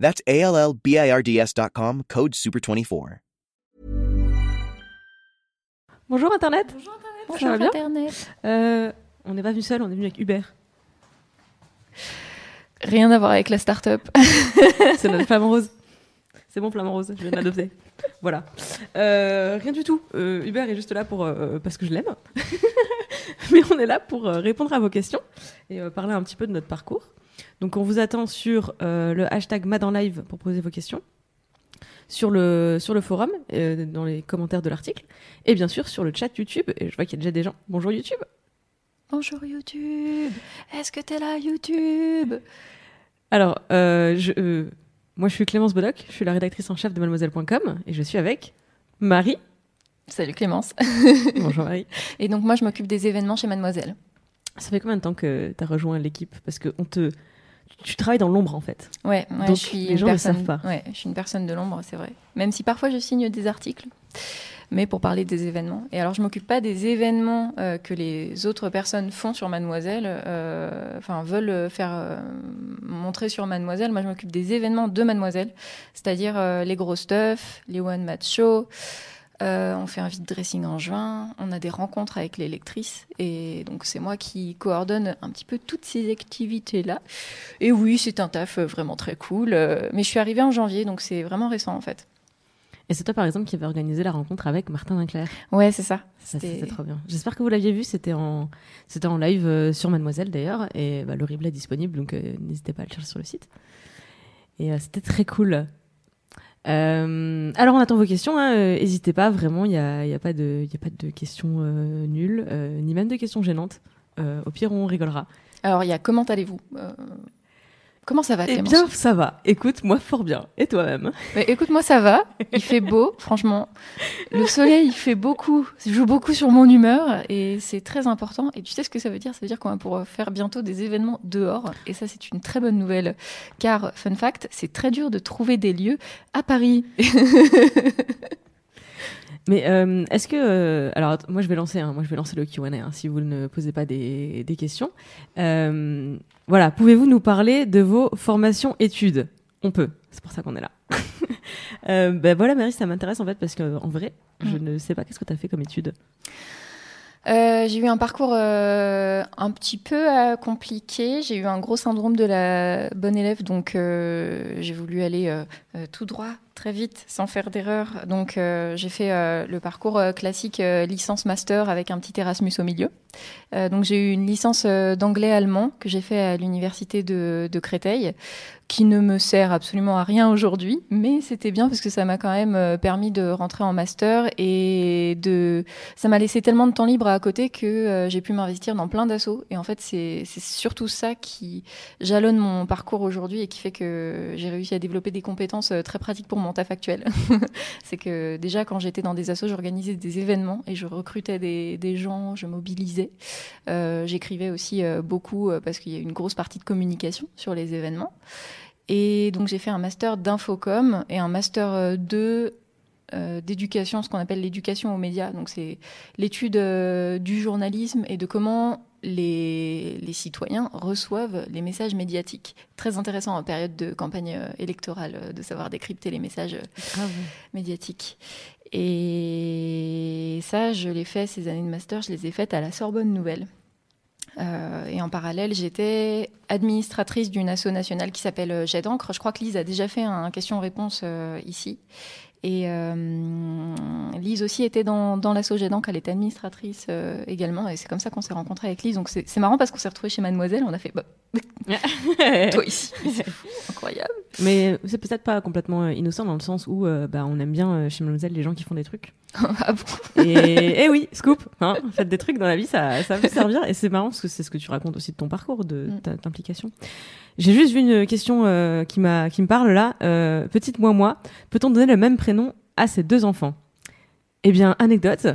That's A L L B I R D S.com, code SUPER24. Bonjour Internet. Bonjour Internet. Ça va Bonjour bien Internet. Euh, on n'est pas venu seul, on est venu avec Uber. Rien à voir avec la start-up. C'est notre flamme rose. C'est mon flamme rose, je viens de l'adopter. Voilà. Euh, rien du tout. Euh, Uber est juste là pour euh, parce que je l'aime. Mais on est là pour répondre à vos questions et euh, parler un petit peu de notre parcours. Donc on vous attend sur euh, le hashtag MadanLive pour poser vos questions, sur le, sur le forum, euh, dans les commentaires de l'article, et bien sûr sur le chat YouTube. Et je vois qu'il y a déjà des gens. Bonjour YouTube. Bonjour YouTube. Est-ce que t'es là YouTube? Alors, euh, je, moi je suis Clémence Bodoc, je suis la rédactrice en chef de mademoiselle.com et je suis avec Marie. Salut Clémence. Bonjour Marie. Et donc moi je m'occupe des événements chez Mademoiselle. Ça fait combien de temps que tu as rejoint l'équipe? Parce que on te... tu travailles dans l'ombre en fait. Ouais, ouais, Donc, je suis les gens ne le personne. savent pas. Ouais, je suis une personne de l'ombre, c'est vrai. Même si parfois je signe des articles, mais pour parler des événements. Et alors je m'occupe pas des événements euh, que les autres personnes font sur Mademoiselle, euh, enfin veulent faire euh, montrer sur Mademoiselle. Moi je m'occupe des événements de Mademoiselle, c'est-à-dire les gros stuff, les one match show. Euh, on fait un vide dressing en juin, on a des rencontres avec les lectrices et donc c'est moi qui coordonne un petit peu toutes ces activités-là. Et oui, c'est un taf euh, vraiment très cool, euh, mais je suis arrivée en janvier donc c'est vraiment récent en fait. Et c'est toi par exemple qui avait organisé la rencontre avec Martin Winkler. Ouais, c'est ça. C'était- C'était trop bien. J'espère que vous l'aviez vu, c'était en, c'était en live euh, sur Mademoiselle d'ailleurs, et bah, le replay est disponible, donc euh, n'hésitez pas à le chercher sur le site. Et euh, c'était très cool. Euh, alors on attend vos questions, hein, euh, n'hésitez pas, vraiment, il n'y a, y a, pas de- questions euh, nulles, ni même de questions gênantes. Au pire, on rigolera. Alors il y a comment allez-vous Comment ça va Eh bien, ça va. Écoute, moi fort bien. Et toi-même écoute, moi ça va. Il fait beau, franchement. Le soleil, il fait beaucoup, il joue beaucoup sur mon humeur et c'est très important. Et tu sais ce que ça veut dire? Ça veut dire qu'on va pouvoir faire bientôt des événements dehors. Et ça, c'est une très bonne nouvelle. Car, fun fact, c'est très dur de trouver des lieux à Paris. Mais euh, est-ce que euh, alors moi je vais lancer hein, moi je vais lancer le Q&A hein, si vous ne posez pas des, des questions. Euh, voilà, pouvez-vous nous parler de vos formations études? On peut, c'est pour ça qu'on est là. euh, ben voilà Marie, ça m'intéresse en fait parce que en vrai, je Mm. ne sais pas qu'est-ce que tu as fait comme études. Euh, j'ai eu un parcours euh, un petit peu euh, compliqué. J'ai eu un gros syndrome de la bonne élève, donc j'ai voulu aller tout droit, très vite, sans faire d'erreur. Donc j'ai fait le parcours classique licence master avec un petit Erasmus au milieu. Donc j'ai eu une licence d'anglais-allemand que j'ai fait à l'université de Créteil, qui ne me sert absolument à rien aujourd'hui, mais c'était bien parce que ça m'a quand même euh, permis de rentrer en master et de ça m'a laissé tellement de temps libre à côté que euh, j'ai pu m'investir dans plein d'assauts. Et en fait, c'est surtout ça qui jalonne mon parcours aujourd'hui et qui fait que j'ai réussi à développer des compétences euh, très pratiques pour mon taf actuel. c'est que déjà, quand j'étais dans des assos, j'organisais des événements et je recrutais des, des gens, je mobilisais. J'écrivais aussi beaucoup parce qu'il y a une grosse partie de communication sur les événements. Et donc, j'ai fait un master d'infocom et un master euh, 2 euh, d'éducation, ce qu'on appelle l'éducation aux médias. Donc c'est l'étude euh, du journalisme et de comment les, les citoyens reçoivent les messages médiatiques. Très intéressant en période de campagne euh, électorale euh, de savoir décrypter les messages euh, médiatiques. Et ça, je l'ai fait, ces années de master, je les ai faites à la Sorbonne Nouvelle. Euh, et en parallèle, j'étais administratrice d'une asso nationale qui s'appelle euh, Jet d'encre. Je crois que Lise a déjà fait un question-réponse euh, ici. Et euh, Lise aussi était dans, dans l'asso Jet d'encre. Elle était administratrice euh, également. Et c'est comme ça qu'on s'est rencontrés avec Lise. Donc c'est marrant parce qu'on s'est retrouvés chez Mademoiselle. On a fait bah, toi ici. Fou, incroyable. Mais c'est peut-être pas complètement innocent dans le sens où euh, bah, on aime bien euh, chez Mademoiselle les gens qui font des trucs. Ah bon Et, et oui, scoop, hein, faites des trucs dans la vie, ça, ça peut servir. Et c'est marrant parce que c'est ce que tu racontes aussi de ton parcours, de Mm. ta implication. J'ai juste vu une question euh, qui m'a qui me parle là. Euh, petite moi moi, peut-on donner le même prénom à ses deux enfants? Eh bien, anecdote.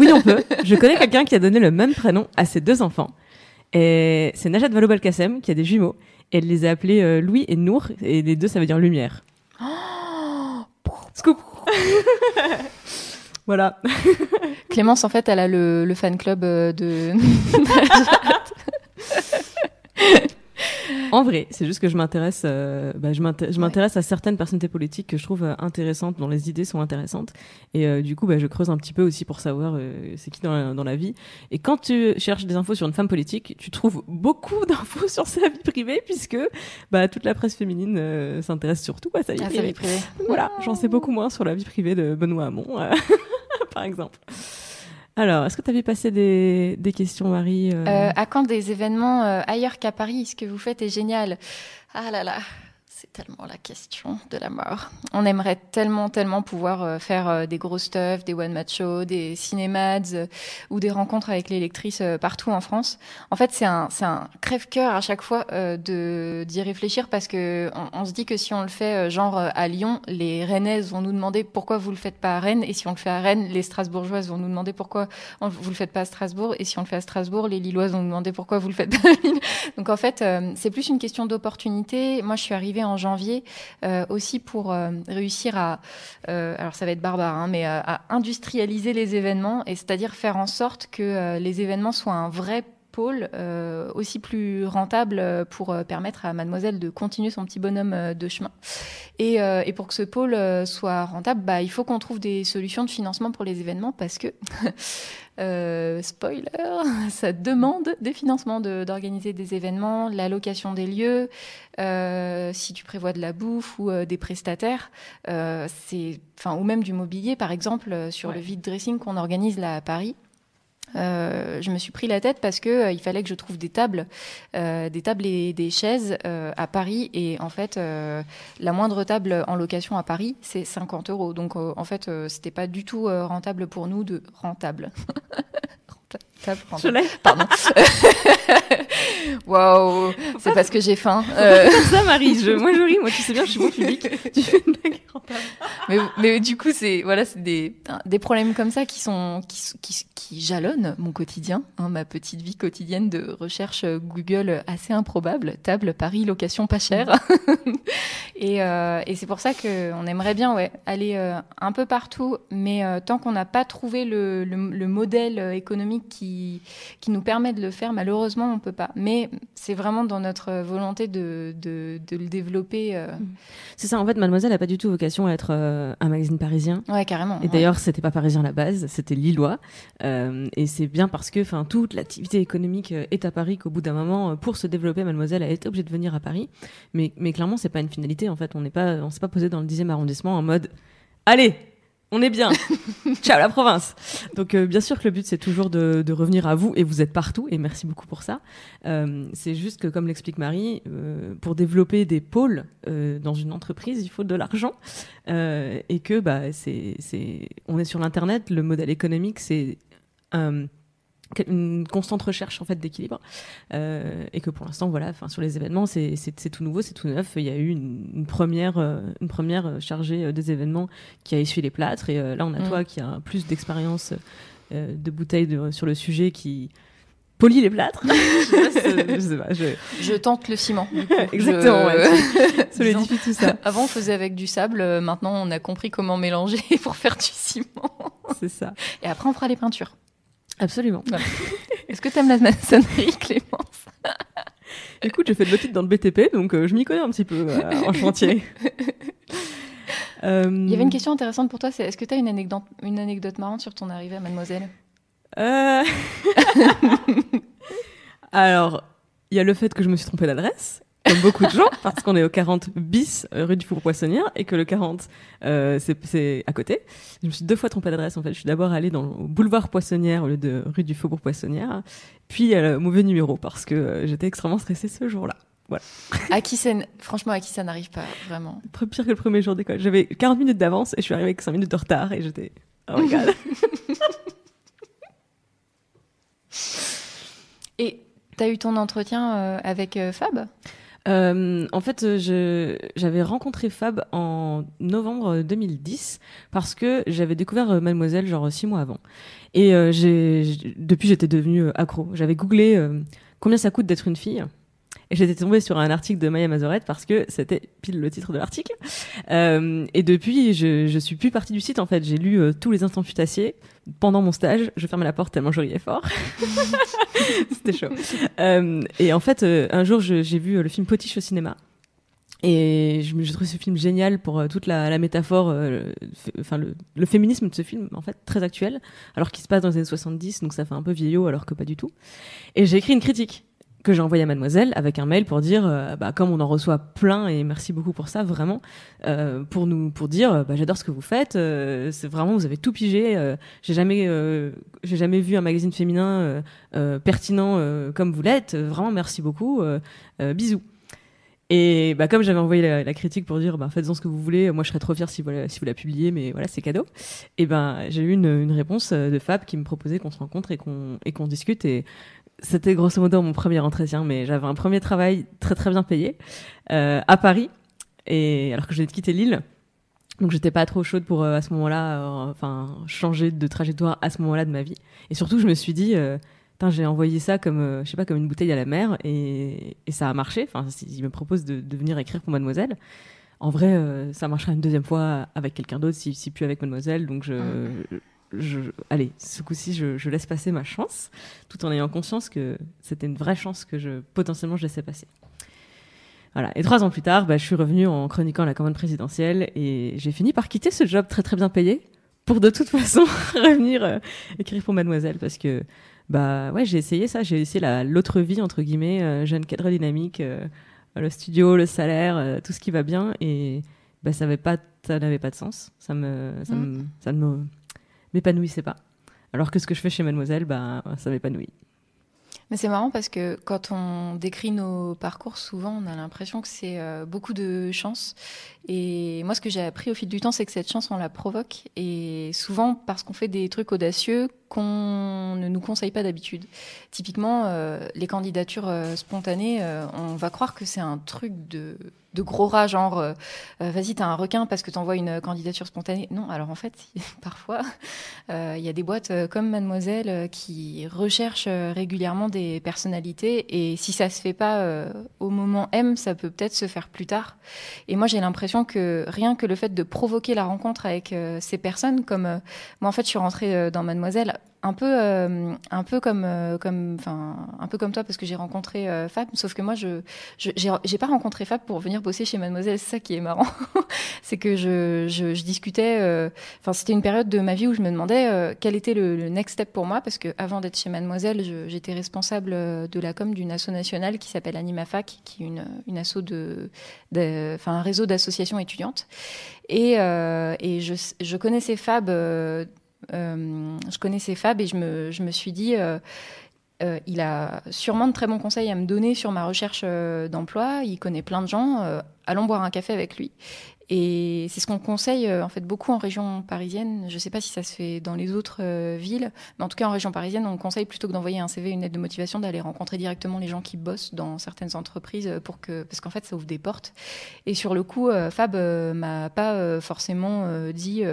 oui, on peut. Je connais quelqu'un qui a donné le même prénom à ses deux enfants. Et c'est Najat Vallaud-Belkacem qui a des jumeaux. Et elle les a appelés euh, Louis et Nour. Et les deux, ça veut dire lumière. Scoop Voilà. Clémence, en fait, elle a le, le fan club euh, de. En vrai, c'est juste que je m'intéresse, euh, bah, je m'inté- je m'intéresse à certaines personnalités politiques que je trouve euh, intéressantes, dont les idées sont intéressantes. Et euh, du coup, bah, je creuse un petit peu aussi pour savoir euh, c'est qui dans la, dans la vie. Et quand tu cherches des infos sur une femme politique, tu trouves beaucoup d'infos sur sa vie privée, puisque bah, toute la presse féminine euh, s'intéresse surtout à sa vie sa privée. vie privée. Voilà, j'en sais beaucoup moins sur la vie privée de Benoît Hamon, euh, par exemple. Alors, est-ce que tu avais passé des, des questions, Marie euh, Euh, à quand des événements euh, ailleurs qu'à Paris? Ce que vous faites est génial. Ah là là, c'est tellement la question de la mort. On aimerait tellement, tellement pouvoir euh, faire euh, des gros stuff, des one-man shows, des cinémads euh, ou des rencontres avec les lectrices partout en France. En fait, c'est un, un crève-cœur à chaque fois d'y réfléchir parce que on, se dit que si on le fait genre à Lyon, les Rennaises vont nous demander pourquoi vous le faites pas à Rennes et si on le fait à Rennes, les Strasbourgeoises vont nous demander pourquoi vous le faites pas à Strasbourg et si on le fait à Strasbourg, les Lilloises vont nous demander pourquoi vous le faites pas à Lille. Donc en fait, c'est plus une question d'opportunité. Moi, je suis arrivée en janvier euh, aussi pour euh, réussir à, euh, alors ça va être barbare, hein, mais à, industrialiser les événements et c'est-à-dire faire en sorte que les événements soient un vrai pôle euh, aussi plus rentable euh, pour euh, permettre à mademoiselle de continuer son petit bonhomme de chemin. Et, et pour que ce pôle soit rentable, bah, il faut qu'on trouve des solutions de financement pour les événements parce que, euh, spoiler, ça demande des financements de- d'organiser des événements, la location des lieux, euh, si tu prévois de la bouffe ou euh, des prestataires, c'est, enfin, ou même du mobilier, par exemple, sur Ouais. le vide dressing qu'on organise là à Paris. Euh, je me suis pris la tête parce que euh, il fallait que je trouve des tables, euh, des tables et des chaises à Paris. Et en fait, la moindre table en location à Paris, c'est 50 euros. Donc en fait, c'était pas du tout rentable pour nous de rentable. Je l'ai. Pardon. Waouh, c'est parce que j'ai faim. Euh, ça, Marie. Je, moi, je ris. Moi, tu sais bien, je suis bon public. Tu fais une blague mais, mais du coup, c'est voilà, c'est des, des problèmes comme ça qui sont qui, qui, qui jalonnent mon quotidien, hein, ma petite vie quotidienne de recherche euh, Google assez improbable, table Paris location pas chère. et euh, et c'est pour ça que on aimerait bien ouais aller euh, un peu partout, mais tant qu'on n'a pas trouvé le, le, le modèle économique qui qui nous permet de le faire, malheureusement on peut pas. Mais c'est vraiment dans notre volonté de de, de le développer. euh. C'est ça. En fait, Mademoiselle n'a pas du tout vocation à être euh, un magazine parisien. Ouais carrément. Et ouais. d'ailleurs, c'était pas parisien à la base, c'était lillois. Euh, et c'est bien parce que, enfin, toute l'activité économique est à Paris qu'au bout d'un moment, pour se développer, Mademoiselle a été obligée de venir à Paris. Mais, mais clairement, c'est pas une finalité. En fait, on n'est pas, on s'est pas posé dans le 10e arrondissement en mode, allez, on est bien, ciao la province. Donc, euh, bien sûr que le but c'est toujours de, de revenir à vous et vous êtes partout. Et merci beaucoup pour ça. Euh, c'est juste que, comme l'explique Marie, euh, pour développer des pôles euh, dans une entreprise, il faut de l'argent. Euh, et que bah, c'est, c'est, on est sur l'internet, le modèle économique c'est euh, une constante recherche en fait d'équilibre Euh, et que pour l'instant voilà, enfin sur les événements c'est, tout nouveau, c'est tout neuf. Il y a eu une, une première euh, une première chargée euh, des événements qui a essuyé les plâtres et là on a Mm. toi qui a plus d'expérience de bouteilles de- sur le sujet qui polie les plâtres. je sais pas, c'est- je sais pas, je- Je tente le ciment. du coup. Exactement, ouais. solidifie tout ça. Avant, on faisait avec du sable. Maintenant, on a compris comment mélanger pour faire du ciment. C'est ça. Et après, on fera les peintures. Absolument. Est-ce que t'aimes la maçonnerie, Clémence? Écoute, j'ai fait de l'audit dans le BTP, donc euh, je m'y connais un petit peu euh, en chantier. Euh, Il y avait une question intéressante pour toi. C'est est-ce que t'as une anecdote, une anecdote marrante sur ton arrivée à Mademoiselle? Euh, Alors, il y a le fait que je me suis trompée d'adresse, comme beaucoup de gens, parce qu'on est au 40 bis euh, rue du Faubourg Poissonnière et que le 40 euh, c'est à côté. Je me suis deux fois trompée d'adresse en fait. Je suis d'abord allée dans le boulevard Poissonnière au lieu de rue du Faubourg Poissonnière, puis euh, le mauvais numéro parce que euh, j'étais extrêmement stressée ce jour-là. À qui ça, franchement, à qui ça n'arrive pas vraiment pire que le premier jour d'école. J'avais 40 minutes d'avance et je suis arrivée avec 5 minutes de retard et j'étais. Oh my god. Et t'as eu ton entretien avec Fab? Euh, en fait, j'avais rencontré Fab en novembre 2010 parce que j'avais découvert euh, Mademoiselle genre six mois avant. Et euh, depuis, j'étais devenue euh, accro. J'avais googlé combien ça coûte d'être une fille. Et j'étais tombée sur un article de Maya Mazorette parce que c'était pile le titre de l'article. Euh, et depuis, je, je suis plus partie du site en fait. J'ai lu euh, tous les instants futassiers pendant mon stage. Je fermais la porte tellement je riais fort. C'était chaud. Euh, et en fait, euh, un jour, je- j'ai vu euh, le film Potiche au cinéma. Et je trouvé ce film génial pour toute la, la métaphore, euh, enfin le, le féminisme de ce film, en fait, très actuel, alors qu'il se passe dans les années 70, donc ça fait un peu vieillot, alors que pas du tout. Et j'ai écrit une critique que j'ai envoyée à Mademoiselle avec un mail pour dire, euh, bah, comme on en reçoit plein, et merci beaucoup pour ça, vraiment, euh, pour nous, pour dire, bah, j'adore ce que vous faites, euh, c'est vraiment, vous avez tout pigé, j'ai jamais, j'ai jamais vu un magazine féminin pertinent comme vous l'êtes, vraiment merci beaucoup, bisous. Et bah, comme j'avais envoyé la, critique pour dire bah, faites-en ce que vous voulez, moi je serais trop fière si vous, la- publiez, mais voilà, c'est cadeau. Et ben j'ai eu une, réponse de Fab qui me proposait qu'on se rencontre et qu'on et qu'on discute. Et c'était grosso modo mon premier entretien, mais j'avais un premier travail très très bien payé euh, à Paris, et alors que je venais de quitter Lille. Donc j'étais pas trop chaude pour euh, à ce moment-là, euh, enfin changer de trajectoire à ce moment-là de ma vie. Et surtout je me suis dit, j'ai envoyé ça comme, je sais pas, comme une bouteille à la mer et, et ça a marché. Enfin, il me propose de, venir écrire pour Mademoiselle. En vrai, ça marchera une deuxième fois avec quelqu'un d'autre, si, si plus avec Mademoiselle. Donc, je, je, allez, ce coup-ci, je, je laisse passer ma chance, tout en ayant conscience que c'était une vraie chance que je potentiellement je laissais passer. Voilà. Et trois ans plus tard, bah, je suis revenue en chroniquant la commande présidentielle et j'ai fini par quitter ce job très très bien payé pour de toute façon revenir euh, écrire pour Mademoiselle parce que bah ouais j'ai essayé ça j'ai essayé la l'autre vie entre guillemets euh, jeune cadre dynamique euh, le studio le salaire tout ce qui va bien et bah ça avait pas ça n'avait pas de sens ça me ça, Mm. me, ça ne me m'épanouissait pas alors que ce que je fais chez Mademoiselle bah ça m'épanouit Mais c'est marrant parce que quand on décrit nos parcours, souvent on a l'impression que c'est euh, beaucoup de chance. Et moi, ce que j'ai appris au fil du temps, c'est que cette chance, on la provoque. Et souvent parce qu'on fait des trucs audacieux qu'on ne nous conseille pas d'habitude. Typiquement, euh, les candidatures euh, spontanées, on va croire que c'est un truc de, de gros rat, genre euh, euh, vas-y, t'as un requin parce que t'envoies une candidature spontanée. Non, alors en fait, parfois, euh, il y a des boîtes comme Mademoiselle qui recherchent régulièrement des personnalités et si ça se fait pas au moment M, ça peut peut-être se faire plus tard. Et moi, j'ai l'impression que rien que le fait de provoquer la rencontre avec ces personnes, comme moi en fait, je suis rentrée dans Mademoiselle un peu, euh, un peu comme, euh, comme, enfin, un peu comme toi parce que j'ai rencontré euh, Fab. Sauf que moi, je, j'ai pas rencontré Fab pour venir bosser chez Mademoiselle. C'est ça qui est marrant, c'est que je, je, discutais. Enfin, c'était une période de ma vie où je me demandais quel était le, next step pour moi parce que avant d'être chez Mademoiselle, j'étais responsable de la com d'une asso nationale qui s'appelle AnimaFac, qui est une, une asso de, enfin, un réseau d'associations étudiantes. Et, et je, je connaissais Fab. Euh, je connaissais Fab et je me, suis dit, euh, euh, il a sûrement de très bons conseils à me donner sur ma recherche d'emploi. Il connaît plein de gens. allons boire un café avec lui. Et c'est ce qu'on conseille en fait beaucoup en région parisienne. Je ne sais pas si ça se fait dans les autres villes, mais en tout cas en région parisienne, on conseille plutôt que d'envoyer un CV, une lettre de motivation, d'aller rencontrer directement les gens qui bossent dans certaines entreprises pour que, parce qu'en fait, ça ouvre des portes. Et sur le coup, Fab m'a pas forcément dit.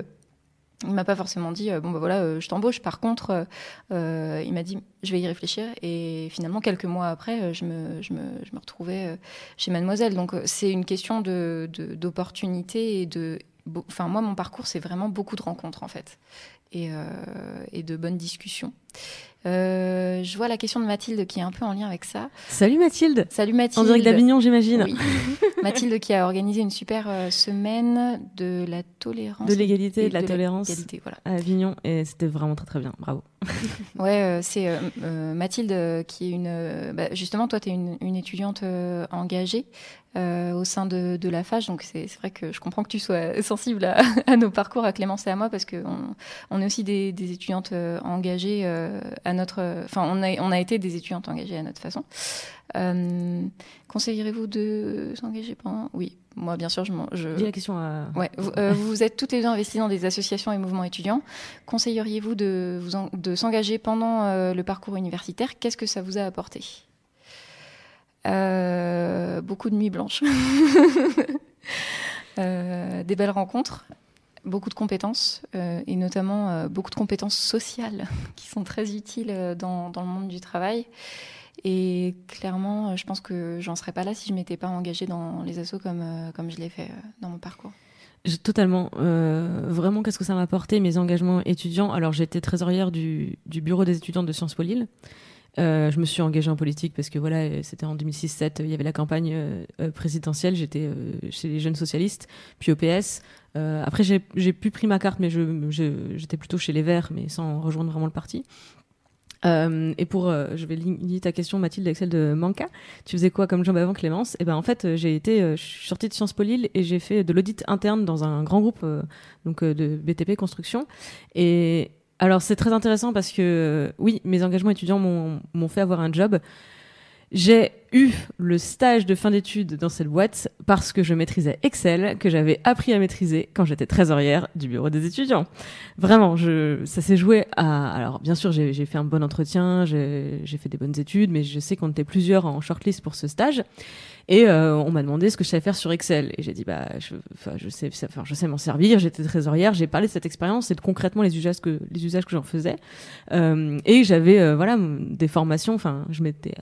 Il m'a pas forcément dit euh, bon bah voilà euh, je t'embauche. Par contre euh, il m'a dit je vais y réfléchir. Et finalement quelques mois après je me retrouvais chez Mademoiselle. Donc c'est une question de d'opportunité et de enfin moi mon parcours c'est vraiment beaucoup de rencontres en fait. Et de bonnes discussions Euh, je vois la question de Mathilde qui est un peu en lien avec ça. Salut Mathilde. Salut Mathilde. En direct d'Avignon j'imagine. Oui. Mathilde qui a organisé une super euh, semaine de la tolérance. De l'égalité et de la tolérance voilà. à Avignon. Et c'était vraiment très très bien. Bravo. Ouais, euh, c'est euh, Mathilde qui est une. bah, justement, toi, tu es une, une étudiante engagée euh, au sein de, de la FAGE, donc c'est vrai que je comprends que tu sois sensible à, à nos parcours, à Clémence et à moi, parce qu'on on est aussi des, des étudiantes euh, engagées euh, à notre. Enfin, on a, on a été des étudiantes engagées à notre façon. Euh, Conseillerez-vous de s'engager pendant? Oui, moi, bien sûr, je. je... dis la question à Ouais, vous, euh, vous êtes toutes les deux investies dans des associations et mouvements étudiants. Conseilleriez-vous de, vous en- de s'engager pendant euh, le parcours universitaire? Qu'est-ce que ça vous a apporté? Beaucoup de nuits blanches. des belles rencontres, beaucoup de compétences, et notamment beaucoup de compétences sociales qui sont très utiles dans, dans, le monde du travail. Et clairement, je pense que j'en serais pas là si je m'étais pas engagée dans les assos comme, comme je l'ai fait dans mon parcours. Totalement. Euh, vraiment, qu'est-ce que ça m'a apporté, mes engagements étudiants? Alors, j'étais trésorière du, du, bureau des étudiants de Sciences Po Lille. Euh, je me suis engagée en politique parce que voilà, c'était en 2006-7, il y avait la campagne euh, présidentielle, j'étais chez les jeunes socialistes, puis au PS. après, j'ai pu pris ma carte, mais j'étais plutôt chez les Verts, mais sans rejoindre vraiment le parti. Euh, et pour, euh, je vais lier ta question Mathilde avec celle de Manca. Tu faisais quoi comme job avant Clémence? Et eh ben en fait, euh, j'ai été, suis sortie de Sciences Po Lille et j'ai fait de l'audit interne dans un grand groupe donc de BTP construction. Et alors c'est très intéressant parce que oui, mes engagements étudiants m'ont fait avoir un job. J'ai eu le stage de fin d'études dans cette boîte parce que je maîtrisais Excel, que j'avais appris à maîtriser quand j'étais trésorière du bureau des étudiants. Vraiment, je, ça s'est joué à... Alors, bien sûr, j'ai fait un bon entretien, j'ai fait des bonnes études, mais je sais qu'on était plusieurs en shortlist pour ce stage. Et euh, on m'a demandé ce que je savais faire sur Excel. Et j'ai dit, bah, je, je sais, enfin, je sais m'en servir. J'étais trésorière. J'ai parlé de cette expérience et de concrètement les usages que, les usages que j'en faisais. Euh, et j'avais, euh, voilà, des formations. Enfin, je m'étais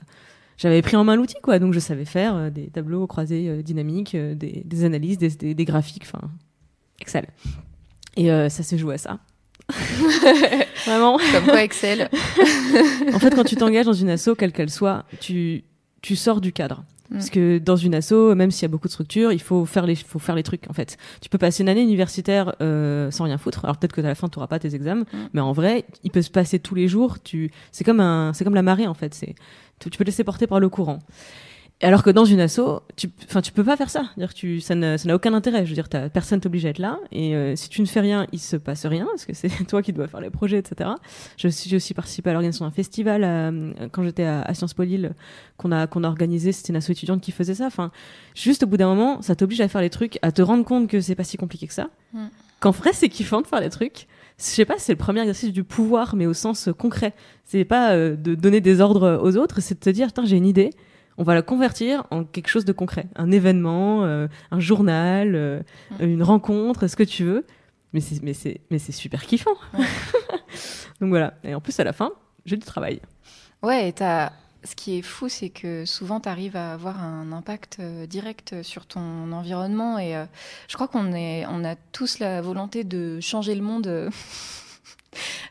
j'avais pris en main l'outil, quoi. Donc je savais faire euh, des tableaux croisés euh, dynamiques, euh, des, des, analyses, des, des, graphiques, enfin, Excel. Et ça s'est joué à ça. Vraiment. Comme quoi Excel. en fait, quand tu t'engages dans une asso, quelle qu'elle soit, tu, tu sors du cadre. Mm. Parce que dans une asso, même s'il y a beaucoup de structures, il faut faire les, faut faire les trucs en fait. Tu peux passer une année universitaire euh, sans rien foutre. Alors peut-être que à la fin tu n'auras pas tes examens, mm. mais en vrai, il peut se passer tous les jours. Tu, c'est comme un, c'est comme la marée en fait. C'est, tu, tu peux te laisser porter par le courant. Alors que dans une asso, tu, enfin, tu peux pas faire ça. Dire tu, ça n'a aucun intérêt. Je veux dire, as, personne t'oblige à être là. Et euh, si tu ne fais rien, il se passe rien parce que c'est toi qui dois faire les projets, etc. Je j'ai aussi participé à l'organisation d'un festival euh, quand j'étais à, à, Sciences Po Lille qu'on a qu'on a organisé. C'était une asso étudiante qui faisait ça. Enfin, juste au bout d'un moment, ça t'oblige à faire les trucs, à te rendre compte que c'est pas si compliqué que ça. Mm. Qu'en vrai, c'est kiffant de faire les trucs. Je sais pas, c'est le premier exercice du pouvoir, mais au sens concret. C'est pas euh, de donner des ordres aux autres, c'est de te dire, j'ai une idée on va la convertir en quelque chose de concret, un événement, euh, un journal, euh, une rencontre, ce que tu veux. Mais c'est mais c'est mais c'est super kiffant. Donc voilà. Et en plus à la fin, j'ai du travail. Ouais, et ce qui est fou, c'est que souvent, tu arrives à avoir un impact euh, direct sur ton environnement. Et je crois qu'on on a tous la volonté de changer le monde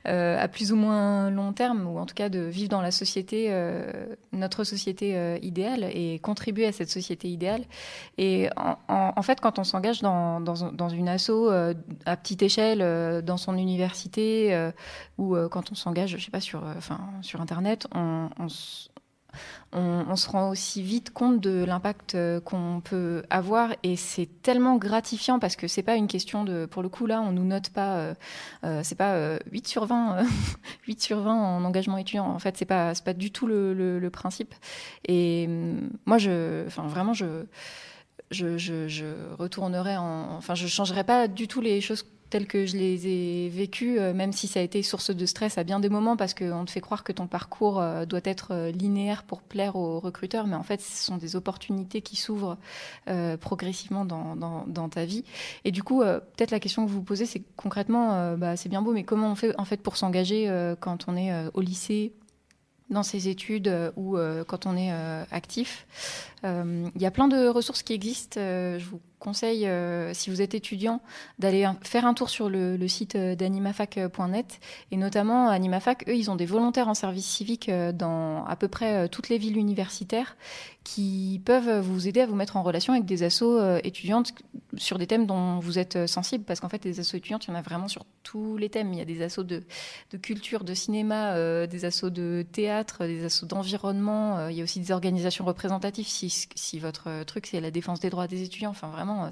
à plus ou moins long terme, ou en tout cas de vivre dans la société, euh, notre société euh, idéale, et contribuer à cette société idéale. Et en, fait, quand on s'engage dans, une asso à petite échelle, dans son université, ou quand on s'engage, je sais pas, sur, enfin, sur Internet, on, on, on, se rend aussi vite compte de l'impact euh, qu'on peut avoir et c'est tellement gratifiant parce que c'est pas une question de pour le coup là on nous note pas euh, euh, c'est pas 8 sur 20 8 sur 20 en engagement étudiant. En fait c'est pas pas du tout le, principe. Et hum, moi je enfin vraiment je je, je, je retournerai en enfin je changerai pas du tout les choses telles que je les ai vécues, euh, même si ça a été source de stress à bien des moments, parce qu'on te fait croire que ton parcours euh, doit être euh, linéaire pour plaire aux recruteurs, mais en fait, ce sont des opportunités qui s'ouvrent progressivement dans, ta vie. Et du coup, peut-être la question que vous vous posez, c'est concrètement, bah, c'est bien beau, mais comment on fait en fait pour s'engager quand on est au lycée dans ses études ou quand on est actif? Il y a plein de ressources qui existent. je vous conseille, euh, si vous êtes étudiant, d'aller faire un tour sur le, site euh, d'animafac.net. Et notamment, Animafac, eux, ils ont des volontaires en service civique euh, dans à peu près toutes les villes universitaires qui peuvent vous aider à vous mettre en relation avec des assos étudiantes sur des thèmes dont vous êtes sensible. Parce qu'en fait, les assos étudiantes, il y en a vraiment sur tous les thèmes. Il y a des assos de, culture, de cinéma, des assos de théâtre, des assos d'environnement. il y a aussi des organisations représentatives si, si votre truc, c'est la défense des droits des étudiants. Enfin, vraiment,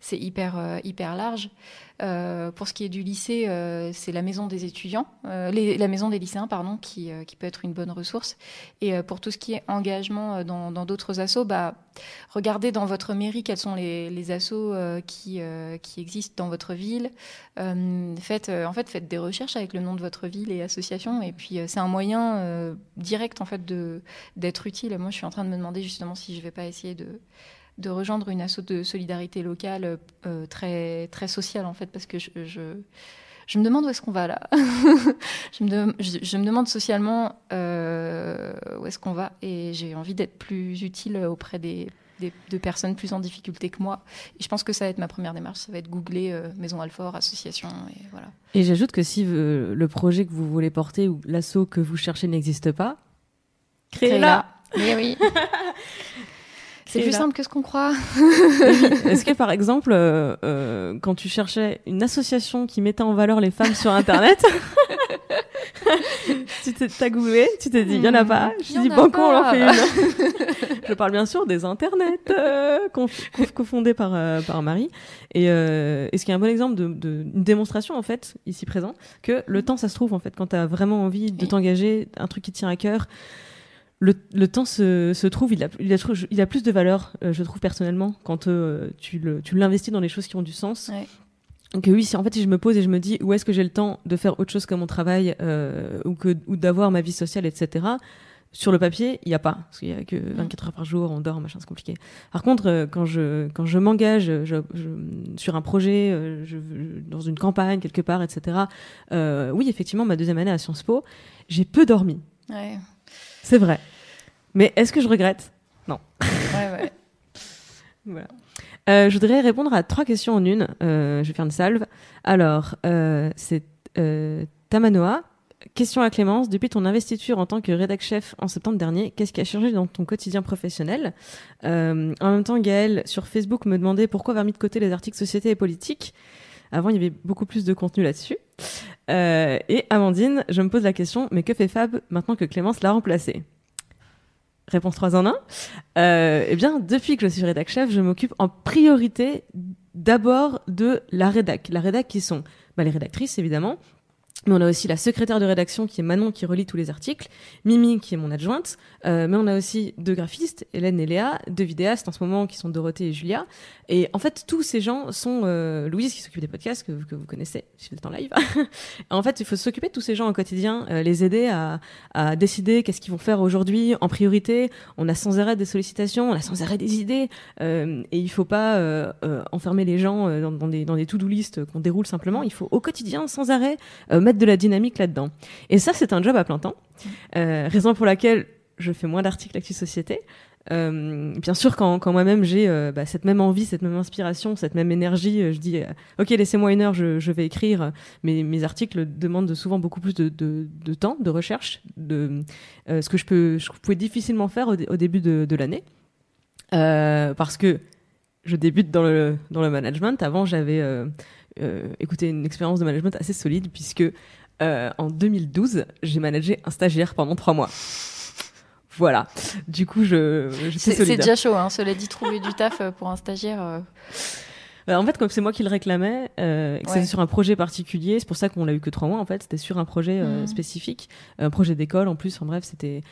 c'est hyper, euh, hyper large. Euh, pour ce qui est du lycée, euh, c'est la maison des étudiants, la maison des lycéens, pardon, qui, peut être une bonne ressource. Et pour tout ce qui est engagement dans d'autres assos, bah, regardez dans votre mairie quels sont les, les assos qui, existent dans votre ville. faites, en fait, faites des recherches avec le nom de votre ville et association. Et puis, c'est un moyen direct en fait d'être utile. Moi, je suis en train de me demander justement si je vais pas essayer de de rejoindre une asso de solidarité locale très très sociale en fait parce que je, je je me demande où est-ce qu'on va là. je, me je, me demande socialement euh, où est-ce qu'on va et j'ai envie d'être plus utile auprès des, de personnes plus en difficulté que moi. Et je pense que ça va être ma première démarche, ça va être googler euh, Maison Alfort, association et voilà. Et j'ajoute que si euh, le projet que vous voulez porter ou l'assaut que vous cherchez n'existe pas, créez-la. Oui, oui. C'est plus simple que ce qu'on croit. Est-ce que par exemple, euh, euh, quand tu cherchais une association qui mettait en valeur les femmes sur Internet, tu t'es googlé, tu t'es dit, il n'y en a pas. Je dis, bon, on en fait une. Je parle bien sûr des internets euh, cofondés par, euh, par Marie. Et euh, est-ce qu'il y a un bon exemple d'une de, démonstration, en fait, ici présent, que le temps, ça se trouve, en fait, quand tu as vraiment envie de t'engager, un truc qui tient à cœur, le, le, temps se, se, trouve, il a, il, a, il a, plus de valeur, euh, je trouve personnellement, quand euh, tu l'investis dans des choses qui ont du sens. Ouais. Donc oui, si en fait si je me pose et je me dis où est-ce que j'ai le temps de faire autre chose que mon travail euh, ou que ou d'avoir ma vie sociale, etc. Sur le papier, il n'y a pas, parce qu'il y a que 24 heures par jour, on dort, machin, c'est compliqué. Par contre, euh, quand je quand je m'engage je, je, sur un projet, euh, je, dans une campagne quelque part, etc. oui, effectivement, ma deuxième année à Sciences Po, j'ai peu dormi. Ouais. C'est vrai. Mais est-ce que je regrette? Non. Ouais, ouais. voilà. Euh, je voudrais répondre à trois questions en une. Euh, je vais faire une salve. Alors, euh, c'est Tamanoa. Question à Clémence. Depuis ton investiture en tant que rédac chef en septembre dernier, qu'est-ce qui a changé dans ton quotidien professionnel? En même temps, Gaëlle sur Facebook me demandait pourquoi avoir mis de côté les articles société et politique. Avant, il y avait beaucoup plus de contenu là-dessus. Euh, et Amandine, je me pose la question, mais que fait Fab maintenant que Clémence l'a remplacé? Réponse 3 en 1. Euh, eh bien, depuis que je suis rédac chef, je m'occupe en priorité d'abord de la rédac. La rédac qui sont bah, les rédactrices, évidemment, mais on a aussi la secrétaire de rédaction qui est Manon qui relit tous les articles, Mimi qui est mon adjointe, euh, mais on a aussi deux graphistes, Hélène et Léa, deux vidéastes en ce moment qui sont Dorothée et Julia. Et en fait, tous ces gens sont euh, Louise qui s'occupe des podcasts que, vous connaissez si vous êtes en live. en fait, il faut s'occuper de tous ces gens au quotidien, euh, les aider à, décider qu'est-ce qu'ils vont faire aujourd'hui en priorité. On a sans arrêt des sollicitations, on a sans arrêt des idées, et il faut pas enfermer les gens dans, dans, des, dans des to-do list qu'on déroule simplement. Il faut au quotidien, sans arrêt, mettre de la dynamique là-dedans. Et ça, c'est un job à plein temps. Euh, raison pour laquelle je fais moins d'articles Actu Société. Euh, bien sûr, quand, quand moi-même j'ai euh, bah, cette même envie, cette même inspiration, cette même énergie, je dis ok, laissez-moi une heure, je, vais écrire. Mais mes articles demandent souvent beaucoup plus de, temps, de recherche, de ce que je peux, je pouvais difficilement faire au, au début de, de l'année, parce que je débute dans le dans le management. Avant, j'avais écouté une expérience de management assez solide puisque euh, en 2012, j'ai managé un stagiaire pendant trois mois. Voilà. Du coup, je, je C'est déjà chaud, hein. Cela dit, trouver du taf euh, pour un stagiaire. Euh... En fait, comme c'est moi qui le réclamais, euh, ouais. c'était sur un projet particulier, c'est pour ça qu'on l'a eu que trois mois. En fait, c'était sur un projet euh, mmh. spécifique, un projet d'école en plus. En bref, c'était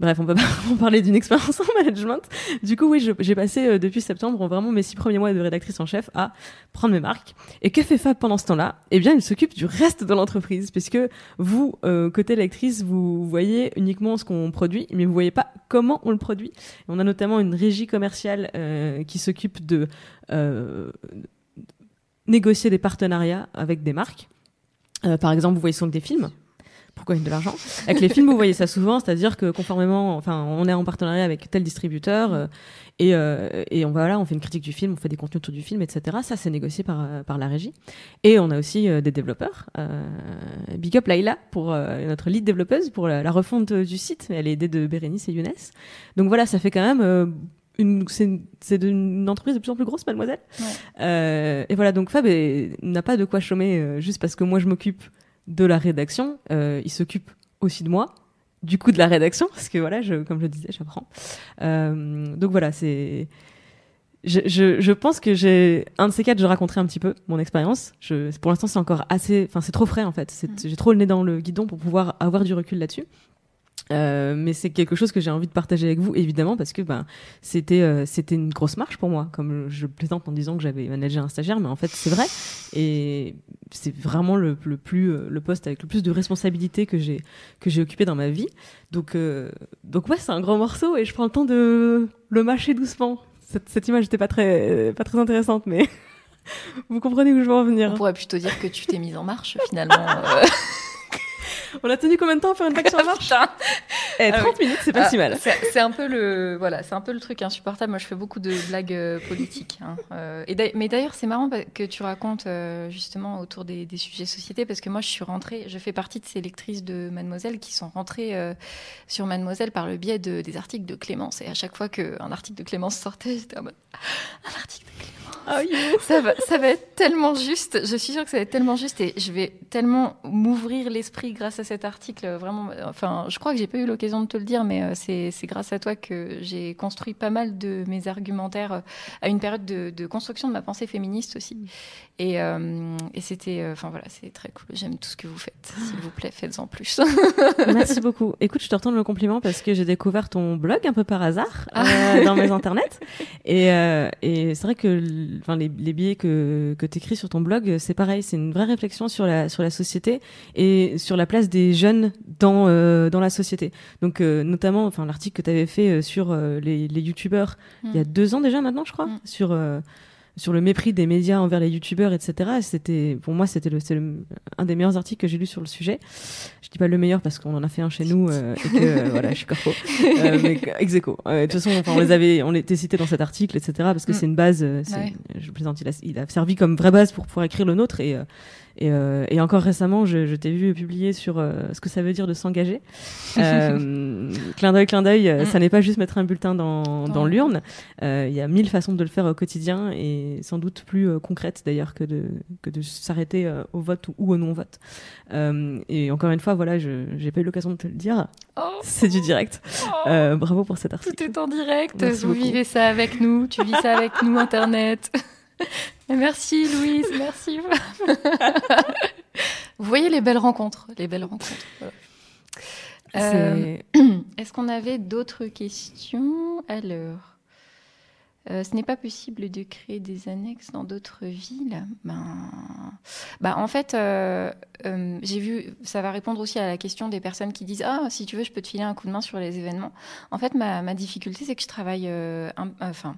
Bref, on peut pas parler d'une expérience en management. Du coup, oui, j'ai passé euh, depuis septembre vraiment mes six premiers mois de rédactrice en chef à prendre mes marques. Et que fait Fab pendant ce temps-là? Eh bien, il s'occupe du reste de l'entreprise, puisque vous, euh, côté lectrice, vous voyez uniquement ce qu'on produit, mais vous voyez pas comment on le produit. On a notamment une régie commerciale euh, qui s'occupe de euh, négocier des partenariats avec des marques. Euh, par exemple, vous voyez sont des films pourquoi gagner de l'argent Avec les films, vous voyez ça souvent, c'est-à-dire que conformément, enfin, on est en partenariat avec tel distributeur euh, et, euh, et on va là, on fait une critique du film, on fait des contenus autour du film, etc. Ça, c'est négocié par euh, par la régie. Et on a aussi euh, des développeurs. Big up Laila pour notre lead développeuse pour la, la, refonte du site. Elle est aidée de Bérénice et Younes. Donc voilà, ça fait quand même c'est une entreprise de plus en plus grosse, mademoiselle. Ouais. Euh, et voilà, donc Fab n'a pas de quoi chômer euh, juste parce que moi je m'occupe de la rédaction, euh, il s'occupe aussi de moi, du coup de la rédaction, parce que voilà, je, comme je disais, j'apprends. Euh, donc voilà, c'est. Je, je, je, pense que j'ai un de ces quatre, je raconterai un petit peu mon expérience. Pour l'instant, c'est encore assez, enfin, c'est trop frais en fait. Mmh. J'ai trop le nez dans le guidon pour pouvoir avoir du recul là-dessus. Euh, mais c'est quelque chose que j'ai envie de partager avec vous, évidemment, parce que ben, c'était euh, c'était une grosse marche pour moi. Comme je plaisante en disant que j'avais managé un stagiaire, mais en fait, c'est vrai. Et c'est vraiment le, le, plus, euh, le poste avec le plus de responsabilité que j'ai que j'ai occupé dans ma vie. Donc, euh, donc ouais, c'est un grand morceau et je prends le temps de le mâcher doucement. Cette, cette image n'était pas très, pas très intéressante, mais vous comprenez où je veux en venir. On pourrait plutôt dire que tu t'es mise en marche, finalement. On a tenu combien de temps à faire une blague sur la marche Putain. Eh, Ah 30 oui. minutes, c'est pas Ah, si mal. C'est un peu le voilà, c'est un peu le truc insupportable. Moi, je fais beaucoup de blagues euh, politiques. hein. Euh, et mais d'ailleurs, c'est marrant que tu racontes euh, justement autour des, des sujets société parce que moi, je suis rentrée, je fais partie de ces lectrices de Mademoiselle qui sont rentrées sur Mademoiselle par le biais de, des articles de Clémence. Et à chaque fois qu'un article de Clémence sortait, j'étais en mode un article de Clémence. Ah. Ça va, ça va être tellement juste. Je suis sûre que ça va être tellement juste et je vais tellement m'ouvrir l'esprit grâce à cet article. Vraiment, enfin, je crois que j'ai pas eu l'occasion de te le dire, mais euh, c'est grâce à toi que j'ai construit pas mal de mes argumentaires euh, à une période de, de construction de ma pensée féministe aussi. Et, euh, et c'était, euh, enfin voilà, c'est très cool. J'aime tout ce que vous faites. S'il vous plaît, faites-en plus. Merci beaucoup. Écoute, je te retourne le compliment parce que j'ai découvert ton blog un peu par hasard Ah. euh, dans mes internets. Et, euh, et c'est vrai que les, les billets que, que tu écris sur ton blog, c'est pareil, c'est une vraie réflexion sur la, sur la société et sur la place des jeunes dans, euh, dans la société. Donc, euh, notamment, enfin, l'article que tu avais fait sur les, les youtubeurs il y a Mm. deux ans déjà maintenant, je crois, Mm. sur. Sur le mépris des médias envers les youtubeurs, etc. Et C'était, pour moi, c'était le, le- un des meilleurs articles que j'ai lu sur le sujet. Je dis pas le meilleur parce qu'on en a fait un chez nous euh, et que euh, voilà, je suis corpo. Euh, mais ex. Euh, de toute façon, enfin, on les avait, on était cités dans cet article, etc. Parce que Mm. c'est une base. euh, Ouais. Je plaisante. Il a, il a servi comme vraie base pour pouvoir écrire le nôtre et. euh, et, euh, et encore récemment, je, je t'ai vu publier sur euh, ce que ça veut dire de s'engager. Euh, clin d'œil, clin d'œil, Mm. ça n'est pas juste mettre un bulletin dans, dans l'urne. Il y a mille façons de le faire au quotidien et sans doute plus euh, concrètes d'ailleurs que de, que de s'arrêter euh, au vote ou, ou au non-vote. Euh, et encore une fois, voilà, je j'ai pas eu l'occasion de te le dire. Oh, C'est du direct. oh. Bravo pour cet Tout article. est en direct. Merci vous beaucoup. vivez ça avec nous. Tu vis ça avec nous, Internet. merci, Louise. Merci. vous voyez les belles rencontres. Les belles rencontres. voilà. Euh, Est-ce qu'on avait d'autres questions? Alors, euh, ce n'est pas possible de créer des annexes dans d'autres villes. Ben, bah en fait, euh, euh, j'ai vu, ça va répondre aussi à la question des personnes qui disent ah si tu veux, je peux te filer un coup de main sur les événements. En fait, ma, difficulté, c'est que je travaille, enfin.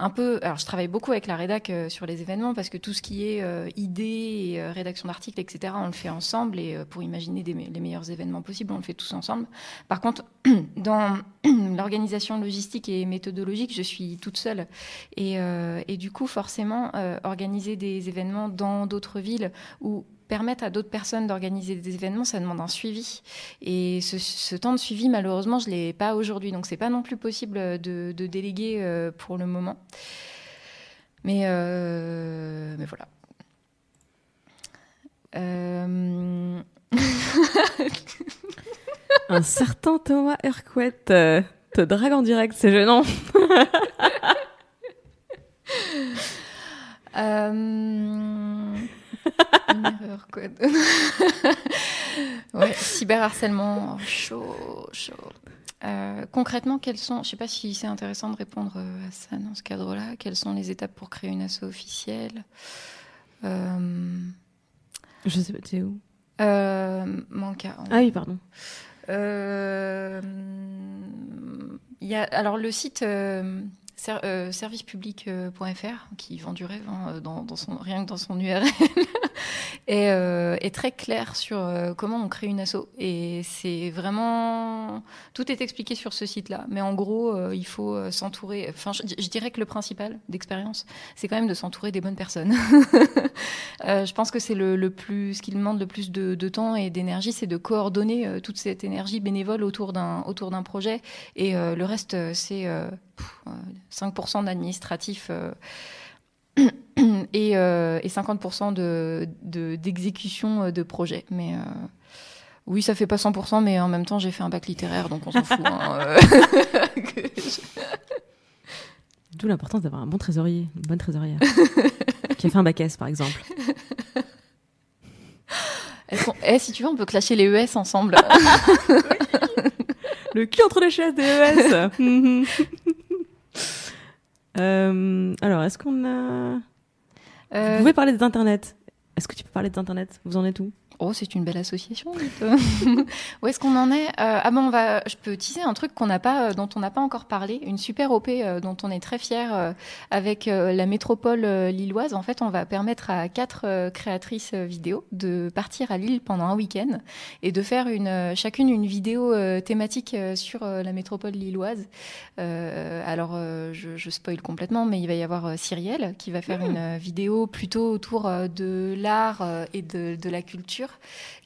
Un peu, alors je travaille beaucoup avec la rédac euh, sur les événements parce que tout ce qui est euh, idées et euh, rédaction d'articles, etc., on le fait ensemble et pour imaginer les meilleurs événements possibles, on le fait tous ensemble. Par contre, dans l'organisation logistique et méthodologique, je suis toute seule. Et, et du coup, forcément, organiser des événements dans d'autres villes ou permettre à d'autres personnes d'organiser des événements, ça demande un suivi. Et ce, ce temps de suivi, malheureusement, je ne l'ai pas aujourd'hui. Donc, c'est pas non plus possible de, de déléguer euh, pour le moment. Mais, euh, mais voilà. Euh, un certain Thomas Hercouet euh, te drague en direct, c'est gênant. Une erreur, quoi. ouais, cyberharcèlement, chaud, chaud. Euh, concrètement, quelles sont, je sais pas si c'est intéressant de répondre euh, à ça dans ce cadre-là, quelles sont les étapes pour créer une asso officielle? Euh, Je sais pas, t'es où? euh, Manca. en Ah oui, pardon. Euh, y a, alors le site ser- euh, servicepublic.fr qui vend du rêve hein, dans son, rien que dans son URL est, euh, est très clair sur euh, comment on crée une asso et c'est vraiment tout est expliqué sur ce site-là. Mais en gros, euh, il faut euh, s'entourer. Enfin, je, dirais que le principal d'expérience, c'est quand même de s'entourer des bonnes personnes. Euh, je pense que c'est le, plus, ce qui demande le plus de, temps et d'énergie, c'est de coordonner euh, toute cette énergie bénévole autour d'un autour d'un projet. Et le reste, c'est euh, pff, euh, 5% d'administratif. Euh, et, euh, et 50% de, de- d'exécution euh, de projet. Mais euh, oui, ça fait pas 100%, mais en même temps, j'ai fait un bac littéraire, donc on s'en fout. hein, euh. D'où l'importance d'avoir un bon trésorier, une bonne trésorière. qui a fait un bac S, par exemple. Eh, si tu veux, on peut clasher les ES ensemble. Le cul entre les chaises DES. Mhm. Euh, alors, est-ce qu'on a. Vous Euh, pouvez parler des internets. Est-ce que tu peux parler des internets? Vous en êtes où? Oh, c'est une belle association. Où est-ce qu'on en est Euh, Ah bon, on va. Je peux teaser un truc qu'on n'a pas, euh, dont on n'a pas encore parlé, une super op euh, dont on est très fier euh, avec la métropole lilloise. En fait, on va permettre à quatre créatrices vidéo de partir à Lille pendant un week-end et de faire une, chacune une vidéo thématique sur la métropole lilloise. Alors, je, je spoil complètement, mais il va y avoir Cyrielle qui va faire une euh, vidéo plutôt autour de l'art et de, de la culture.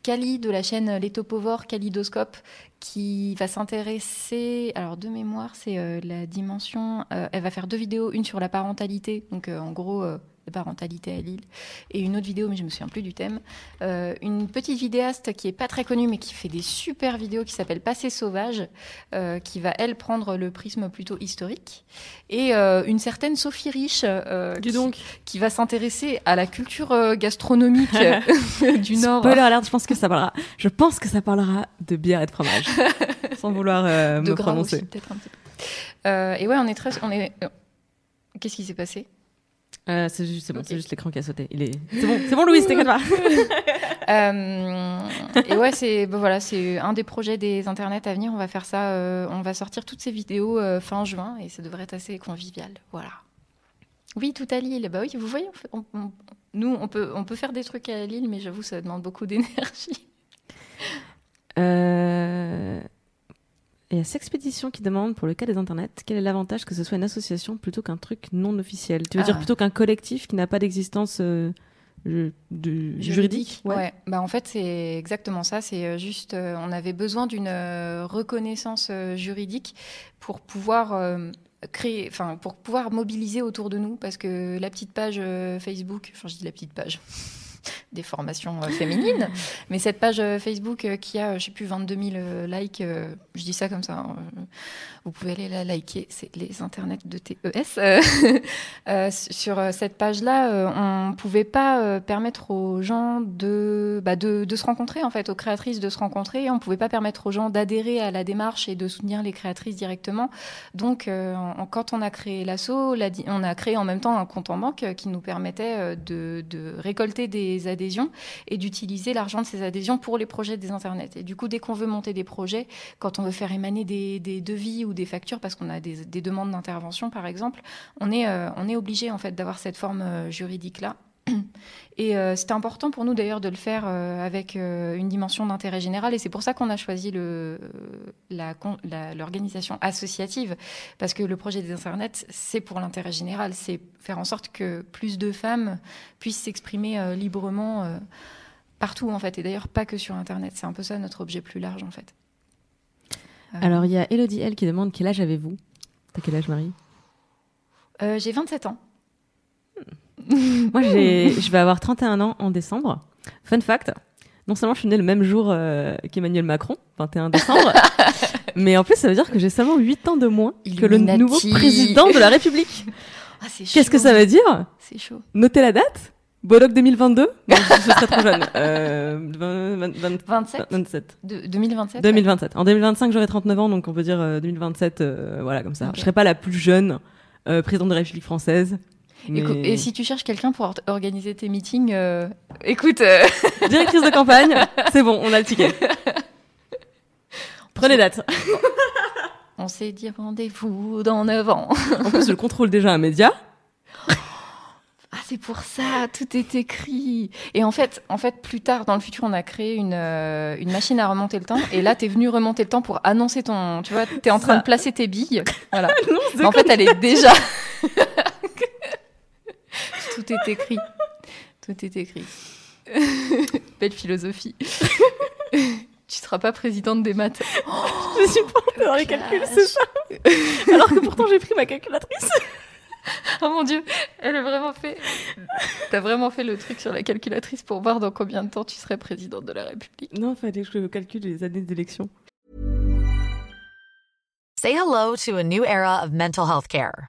Kali de la chaîne Les Topovores, Kalidoscope, qui va s'intéresser, alors de mémoire, c'est euh, la dimension, euh, elle va faire deux vidéos, une sur la parentalité, donc euh, en gros la parentalité à Lille, et une autre vidéo, mais je me souviens plus du thème. Euh, une petite vidéaste qui est pas très connue, mais qui fait des super vidéos, qui s'appelle Passé sauvage, euh, qui va elle prendre le prisme plutôt historique, et euh, une certaine Sophie Rich, qui, donc. qui va s'intéresser à la culture gastronomique du Nord. Spoiler alert, je pense que ça parlera. Je pense que ça parlera de bière et de fromage. Sans vouloir de me prononcer. aussi, peut-être un petit peu. Et ouais, on est très, on est. Qu'est-ce qui s'est passé? Euh, c'est juste, c'est bon, c'est juste l'écran qui a sauté. Il est. C'est bon, c'est bon, Louise, t'inquiète pas. Euh, Et ouais, c'est bah voilà, c'est un des projets des internets à venir. On va faire ça. euh, on va sortir toutes ces vidéos euh, fin juin et ça devrait être assez convivial. Voilà. Oui, tout à Lille. Bah oui, vous voyez, on- on- nous, on peut, on peut faire des trucs à Lille, mais j'avoue, ça demande beaucoup d'énergie. Il y a Sexpédition qui demande, pour le cas des internets, quel est l'avantage que ce soit une association plutôt qu'un truc non officiel? Tu veux Ah. dire plutôt qu'un collectif qui n'a pas d'existence euh, ju- de- juridique, ouais. Bah en fait, c'est exactement ça. C'est euh, juste, euh, on avait besoin d'une euh, reconnaissance juridique pour pouvoir créer, enfin, pour pouvoir mobiliser autour de nous, parce que la petite page Facebook, enfin, je dis la petite page. Des formations euh, féminines, mais cette page euh, Facebook euh, qui a, je sais plus, 22 000 euh, likes, je dis ça comme ça, hein, vous pouvez aller la liker, c'est les internets de TES. Sur cette page-là, on pouvait pas permettre aux gens de, bah, de, de se rencontrer, en fait, aux créatrices de se rencontrer. On pouvait pas permettre aux gens d'adhérer à la démarche et de soutenir les créatrices directement. Donc, quand on a créé l'assaut, la di- on a créé en même temps un compte en banque qui nous permettait de, de récolter des adhésions et d'utiliser l'argent de ces adhésions pour les projets des internets. Et du coup, dès qu'on veut monter des projets, quand on veut faire émaner des, devis ou des factures, parce qu'on a des, des demandes d'intervention, par exemple, on est, euh, on est obligé en fait d'avoir cette forme euh, juridique là. Et euh, c'était important pour nous d'ailleurs de le faire euh, avec euh, une dimension d'intérêt général. Et c'est pour ça qu'on a choisi euh, l'organisation associative. Parce que le projet des internets, c'est pour l'intérêt général. C'est faire en sorte que plus de femmes puissent s'exprimer librement partout en fait. Et d'ailleurs pas que sur Internet. C'est un peu ça notre objet plus large en fait. Alors, il y a Elodie L qui demande quel âge avez-vous? T'as quel âge, Marie? J'ai 27 ans. Moi, je vais avoir 31 ans en décembre. Fun fact, non seulement je suis née le même jour euh, qu'Emmanuel Macron, 21 décembre, mais en plus, ça veut dire que j'ai seulement 8 ans de moins que le Illuminati. nouveau président de la République. Ah, c'est Qu'est-ce que chaud. ça veut dire? C'est chaud. Notez la date Bollock 2022 Non, je serais trop jeune. Euh, 20, 20, 20, 27 27. de, 2027 2027. En 2025, j'aurai 39 ans, donc on peut dire euh, 2027, euh, voilà, comme ça. Ok. Je serai pas la plus jeune euh, présidente de la République française. Mais- Écou- Et si tu cherches quelqu'un pour or- organiser tes meetings, euh, écoute, euh, Directrice de campagne, c'est bon, on a le ticket. Prenez date. on s'est dit rendez-vous dans 9 ans. En plus, je contrôle déjà un média. Ah, c'est pour ça, tout est écrit. Et en fait, en fait, plus tard, dans le futur, on a créé une, euh, une machine à remonter le temps. Et là, t'es venu remonter le temps pour annoncer ton. Tu vois, t'es en train Ça. de placer tes billes. Voilà. Mais en fait, elle est déjà. Tout est écrit. Tout est écrit. Belle philosophie. tu seras pas présidente des maths. Je suis pas dans les calculs, c'est ça. Alors que pourtant, j'ai pris ma calculatrice. Oh mon dieu, elle a vraiment fait. T'as vraiment fait le truc sur la calculatrice pour voir dans combien de temps tu serais présidente de la République. Non, fallait que je calcule les années d'élection. Say hello to a new era of mental health care.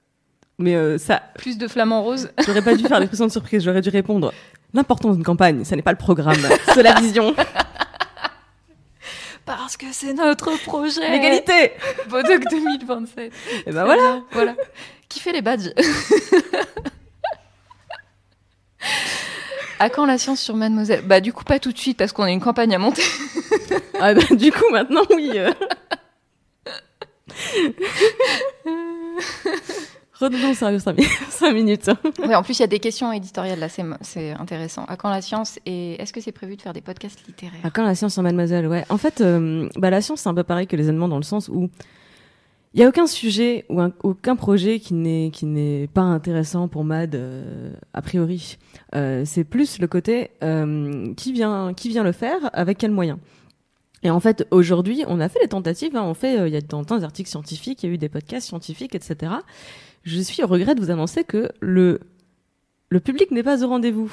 mais euh, ça, Plus de flamants roses j'aurais pas dû faire l'expression de surprise. J'aurais dû répondre. L'importance d'une campagne, ça n'est pas le programme, c'est la vision. Parce que c'est notre projet L'égalité Bodoc 2027 Et ben voilà Voilà. Qui fait les badges À quand la science sur Mademoiselle? Bah du coup pas tout de suite parce qu'on a une campagne à monter. ah bah, Du coup, maintenant, oui. Sérieux 5 minutes. Ouais, en plus il y a des questions éditoriales là, c'est intéressant. À quand la science et est-ce que c'est prévu de faire des podcasts littéraires? À quand la science sur Mademoiselle Ouais. En fait, euh, bah, la science, c'est un peu pareil que les événements dans le sens où il n'y a aucun sujet ou un- aucun projet qui n'est qui n'est pas intéressant pour Mad euh, a priori. Euh, c'est plus le côté euh, qui vient qui vient le faire avec quels moyens. Et en fait, aujourd'hui, on a fait des tentatives. hein. on fait, il y a dans des articles scientifiques, il y a eu des podcasts scientifiques, etc. Je suis au regret de vous annoncer que le le public n'est pas au rendez-vous.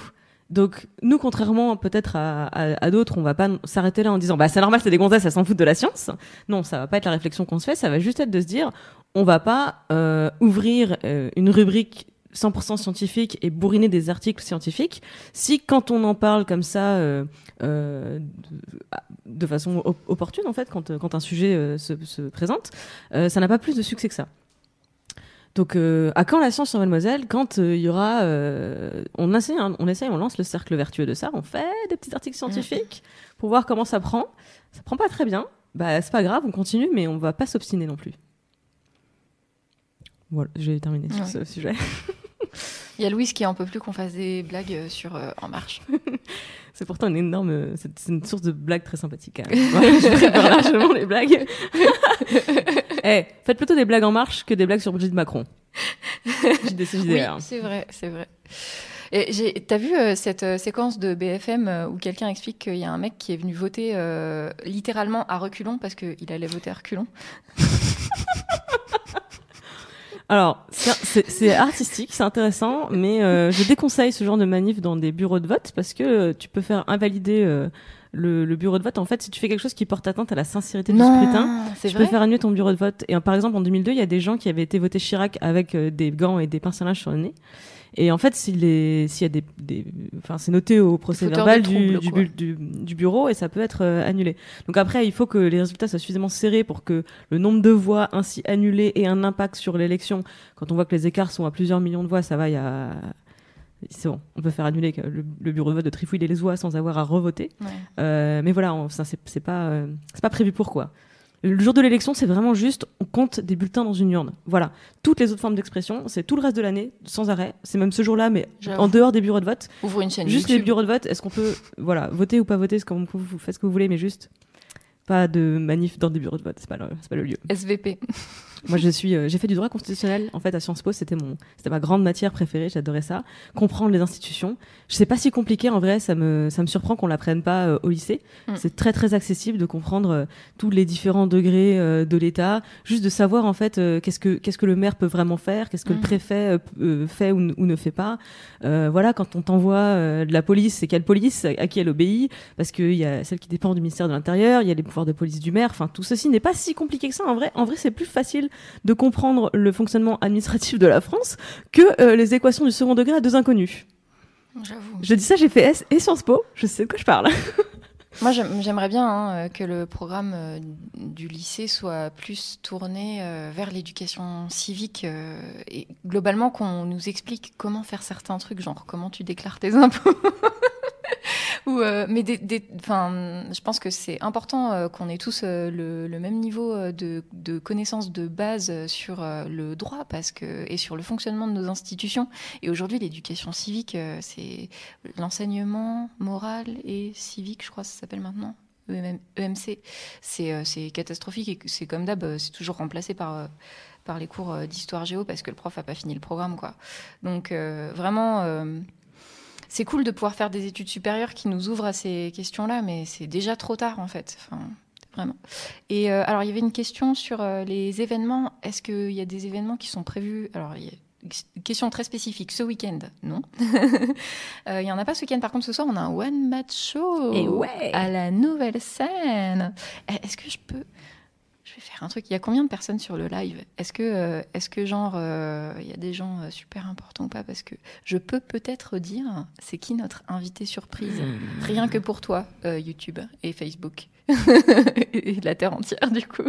Donc nous, contrairement peut-être à, à, à d'autres, on va pas s'arrêter là en disant bah c'est normal, c'est des gonzesses, elles s'en foutent de la science. Non, ça va pas être la réflexion qu'on se fait, ça va juste être de se dire on va pas euh, ouvrir euh, une rubrique 100% scientifique et bourriner des articles scientifiques si quand on en parle comme ça euh, euh, de, façon op- opportune en fait quand, quand un sujet euh, se, se présente euh, ça n'a pas plus de succès que ça donc, euh, à quand la science sur Mademoiselle? Quand euh, il y aura, euh, on essaie, hein, on essaie, on lance le cercle vertueux de ça. On fait des petits articles scientifiques pour voir comment ça prend. Ça prend pas très bien. Bah, c'est pas grave, on continue, mais on va pas s'obstiner non plus. Voilà, j'ai terminé sur Ouais. ce sujet. Il y a Louise qui en peut plus qu'on fasse des blagues sur euh, En Marche. C'est pourtant une énorme, c'est une source de blagues très sympathique. Ouais, je prépare largement les blagues. Eh, faites plutôt des blagues en marche que des blagues sur Brigitte Macron. Oui, c'est vrai, c'est vrai. Et j'ai- t'as vu euh, cette euh, séquence de BFM euh, où quelqu'un explique qu'il y a un mec qui est venu voter littéralement à reculons parce qu'il allait voter à reculons. Alors, c'est- artistique, c'est intéressant, mais je déconseille ce genre de manif dans des bureaux de vote parce que tu peux faire invalider le, le bureau de vote. En fait, si tu fais quelque chose qui porte atteinte à la sincérité du scrutin, c'est tu vrai. peux faire annuler ton bureau de vote. Et par exemple, en 2002, il y a des gens qui avaient été votés Chirac avec euh, des gants et des linge sur le nez. Et en fait, s'il y a des, des- enfin, c'est noté au procès verbal du bureau et ça peut être euh, annulé. Donc après, il faut que les résultats soient suffisamment serrés pour que le nombre de voix ainsi annulées ait un impact sur l'élection. Quand on voit que les écarts sont à plusieurs millions de voix, ça va, il y a, c'est bon, on peut faire annuler le, le bureau de vote de trifouiller les voix sans avoir à revoter. Ouais. Euh, mais voilà, on- ça c'est pas, euh, c'est pas prévu pour quoi. Le jour de l'élection, c'est vraiment juste, on compte des bulletins dans une urne. Voilà. Toutes les autres formes d'expression, c'est tout le reste de l'année, sans arrêt. C'est même ce jour-là, mais en dehors des bureaux de vote. Ouvre une chaîne Juste les bureaux de vote, est-ce qu'on peut, voilà, voter ou pas voter, ce qu'on- vous, faites ce que vous voulez, mais juste pas de manif dans des bureaux de vote, c'est pas le, pas le lieu. SVP. Moi, je suis, euh, j'ai fait du droit constitutionnel en fait à Sciences Po. C'était mon, c'était ma grande matière préférée. J'adorais ça. Comprendre les institutions. Je sais pas si compliqué en vrai. Ça me, ça me surprend qu'on l'apprenne pas euh, au lycée. Mm. C'est très très accessible de comprendre euh, tous les différents degrés euh, de l'État. Juste de savoir en fait qu'est-ce que qu'est-ce que le maire peut vraiment faire, qu'est-ce que le Mm. préfet fait ou, ne fait pas. Euh, voilà, quand on t'envoie de la police, c'est quelle police, à qui elle obéit, parce qu'il y a celle qui dépend du ministère de l'Intérieur, il y a les pouvoirs de police du maire. Enfin, tout ceci n'est pas si compliqué que ça. En vrai, en vrai, c'est plus facile de comprendre le fonctionnement administratif de la France que euh, les équations du second degré à deux inconnus. J'avoue. Je dis ça, j'ai fait S et Sciences Po, je sais de quoi je parle. Moi, j'aime- j'aimerais bien hein, euh, que le programme euh, du lycée soit plus tourné euh, vers l'éducation civique et globalement qu'on nous explique comment faire certains trucs, genre comment tu déclares tes impôts Ou, mais des, je pense que c'est important qu'on ait tous le, même niveau de, de connaissance de base sur le droit parce que, et sur le fonctionnement de nos institutions. Et aujourd'hui, l'éducation civique, c'est l'enseignement moral et civique, je crois s'appelle maintenant. EMC, c'est euh, c'est catastrophique et c'est comme d'hab, euh, c'est toujours remplacé par, euh, par les cours d'histoire géo parce que le prof a pas fini le programme. Quoi. Donc vraiment, c'est cool de pouvoir faire des études supérieures qui nous ouvrent à ces questions-là, mais c'est déjà trop tard en fait. Vraiment. Et alors il y avait une question sur les événements. Est-ce qu'il y a des événements qui sont prévus? Alors question très spécifique. Ce week-end, non. Euh, Il y en a pas ce week-end. Par contre, ce soir, on a un one match show Et ouais. à la nouvelle scène. Eh, Est-ce que je peux Je vais faire un truc. Il y a combien de personnes sur le live? Est-ce que, euh, est-ce que genre, euh, il y a des gens euh, super importants ou pas? Parce que je peux peut-être dire, c'est qui notre invité surprise? Rien que pour toi, euh, YouTube et Facebook et la terre entière, du coup.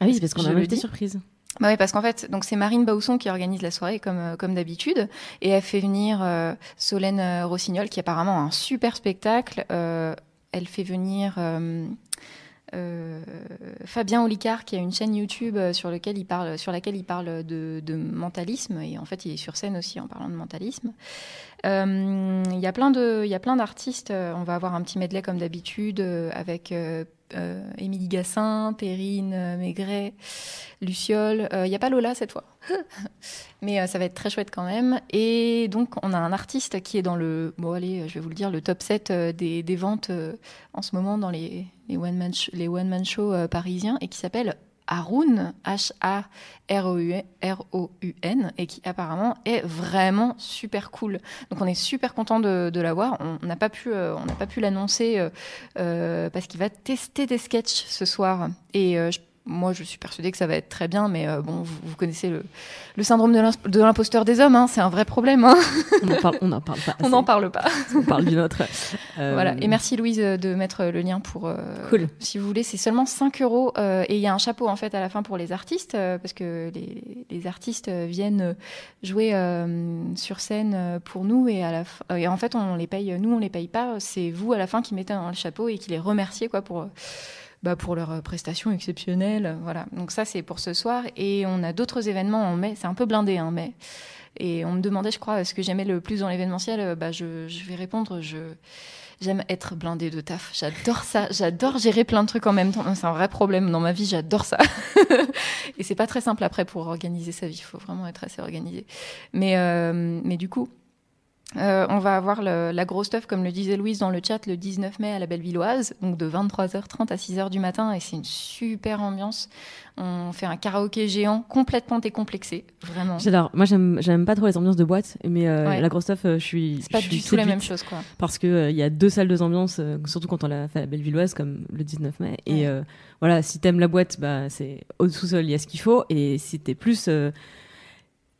Ah oui, c'est parce qu'on a le un invité surprise. Bah oui, parce qu'en fait, donc c'est Marine Bausson qui organise la soirée comme euh, comme d'habitude, et elle fait venir euh, Solène euh, Rossignol qui apparemment a un super spectacle. Elle fait venir Fabien Olicard qui a une chaîne YouTube sur laquelle il parle de, de mentalisme et en fait il est sur scène aussi en parlant de mentalisme. Il y a plein d'artistes. On va avoir un petit medley comme d'habitude avec Émilie Gassin, Perrine euh, Maigret, Luciole. Euh, Il n'y a pas Lola cette fois. Mais euh, ça va être très chouette quand même. Et donc, on a un artiste qui est dans le, bon, allez, je vais vous le dire, le top 7 euh, des, ventes euh, en ce moment dans les, les one-man shows euh, parisiens et qui s'appelle Haroun, H-A-R-O-U-N, et qui apparemment est vraiment super cool. Donc on est super content de, de l'avoir. On n'a pas pu, euh, n'a pas pu l'annoncer euh, euh, parce qu'il va tester des sketchs ce soir. Et moi, je suis persuadée que ça va être très bien, mais euh, bon, vous, vous connaissez le, le syndrome de l'imposteur des hommes, hein, c'est un vrai problème. hein. On n'en parle, on en parle pas. On n'en parle pas. On parle du nôtre. Euh, Voilà. Et merci Louise euh, de mettre le lien pour. euh, Cool. Si vous voulez, c'est seulement 5 euros euh, et il y a un chapeau en fait à la fin pour les artistes euh, parce que les, les artistes euh, viennent euh, jouer euh, sur scène euh, pour nous et à la fin, euh, et en fait on les paye. Nous on les paye pas. C'est vous à la fin qui mettez dans le chapeau et qui les remerciez quoi pour. Euh, bah, pour leurs euh, prestations exceptionnelles, voilà. Donc ça c'est pour ce soir et on a d'autres événements en mai. C'est un peu blindé en mai. Et on me demandait, je crois, ce que j'aimais le plus dans l'événementiel. Euh, Bah, je, vais répondre. J'aime être blindée de taf. J'adore ça. J'adore gérer plein de trucs en même temps. C'est un vrai problème dans ma vie. J'adore ça. et c'est pas très simple après pour organiser sa vie. Il faut vraiment être assez organisé. Euh, mais du coup, euh, on va avoir le- la grosse stuff, comme le disait Louise dans le chat, le 19 mai à la Bellevilloise, donc de 23h30 à 6h du matin, et c'est une super ambiance. On fait un karaoké géant, complètement décomplexé, vraiment. J'adore. Moi, j'aime, pas trop les ambiances de boîte, mais euh, Ouais. la grosse stuff, euh, je suis. C'est pas du tout la même chose, quoi. parce que euh, il y a deux salles, deux ambiances, surtout quand on l'a fait à la Bellevilloise, comme le 19 mai. Ouais. Et voilà, si t'aimes la boîte, bah c'est au sous-sol, il y a ce qu'il faut. Et si t'es plus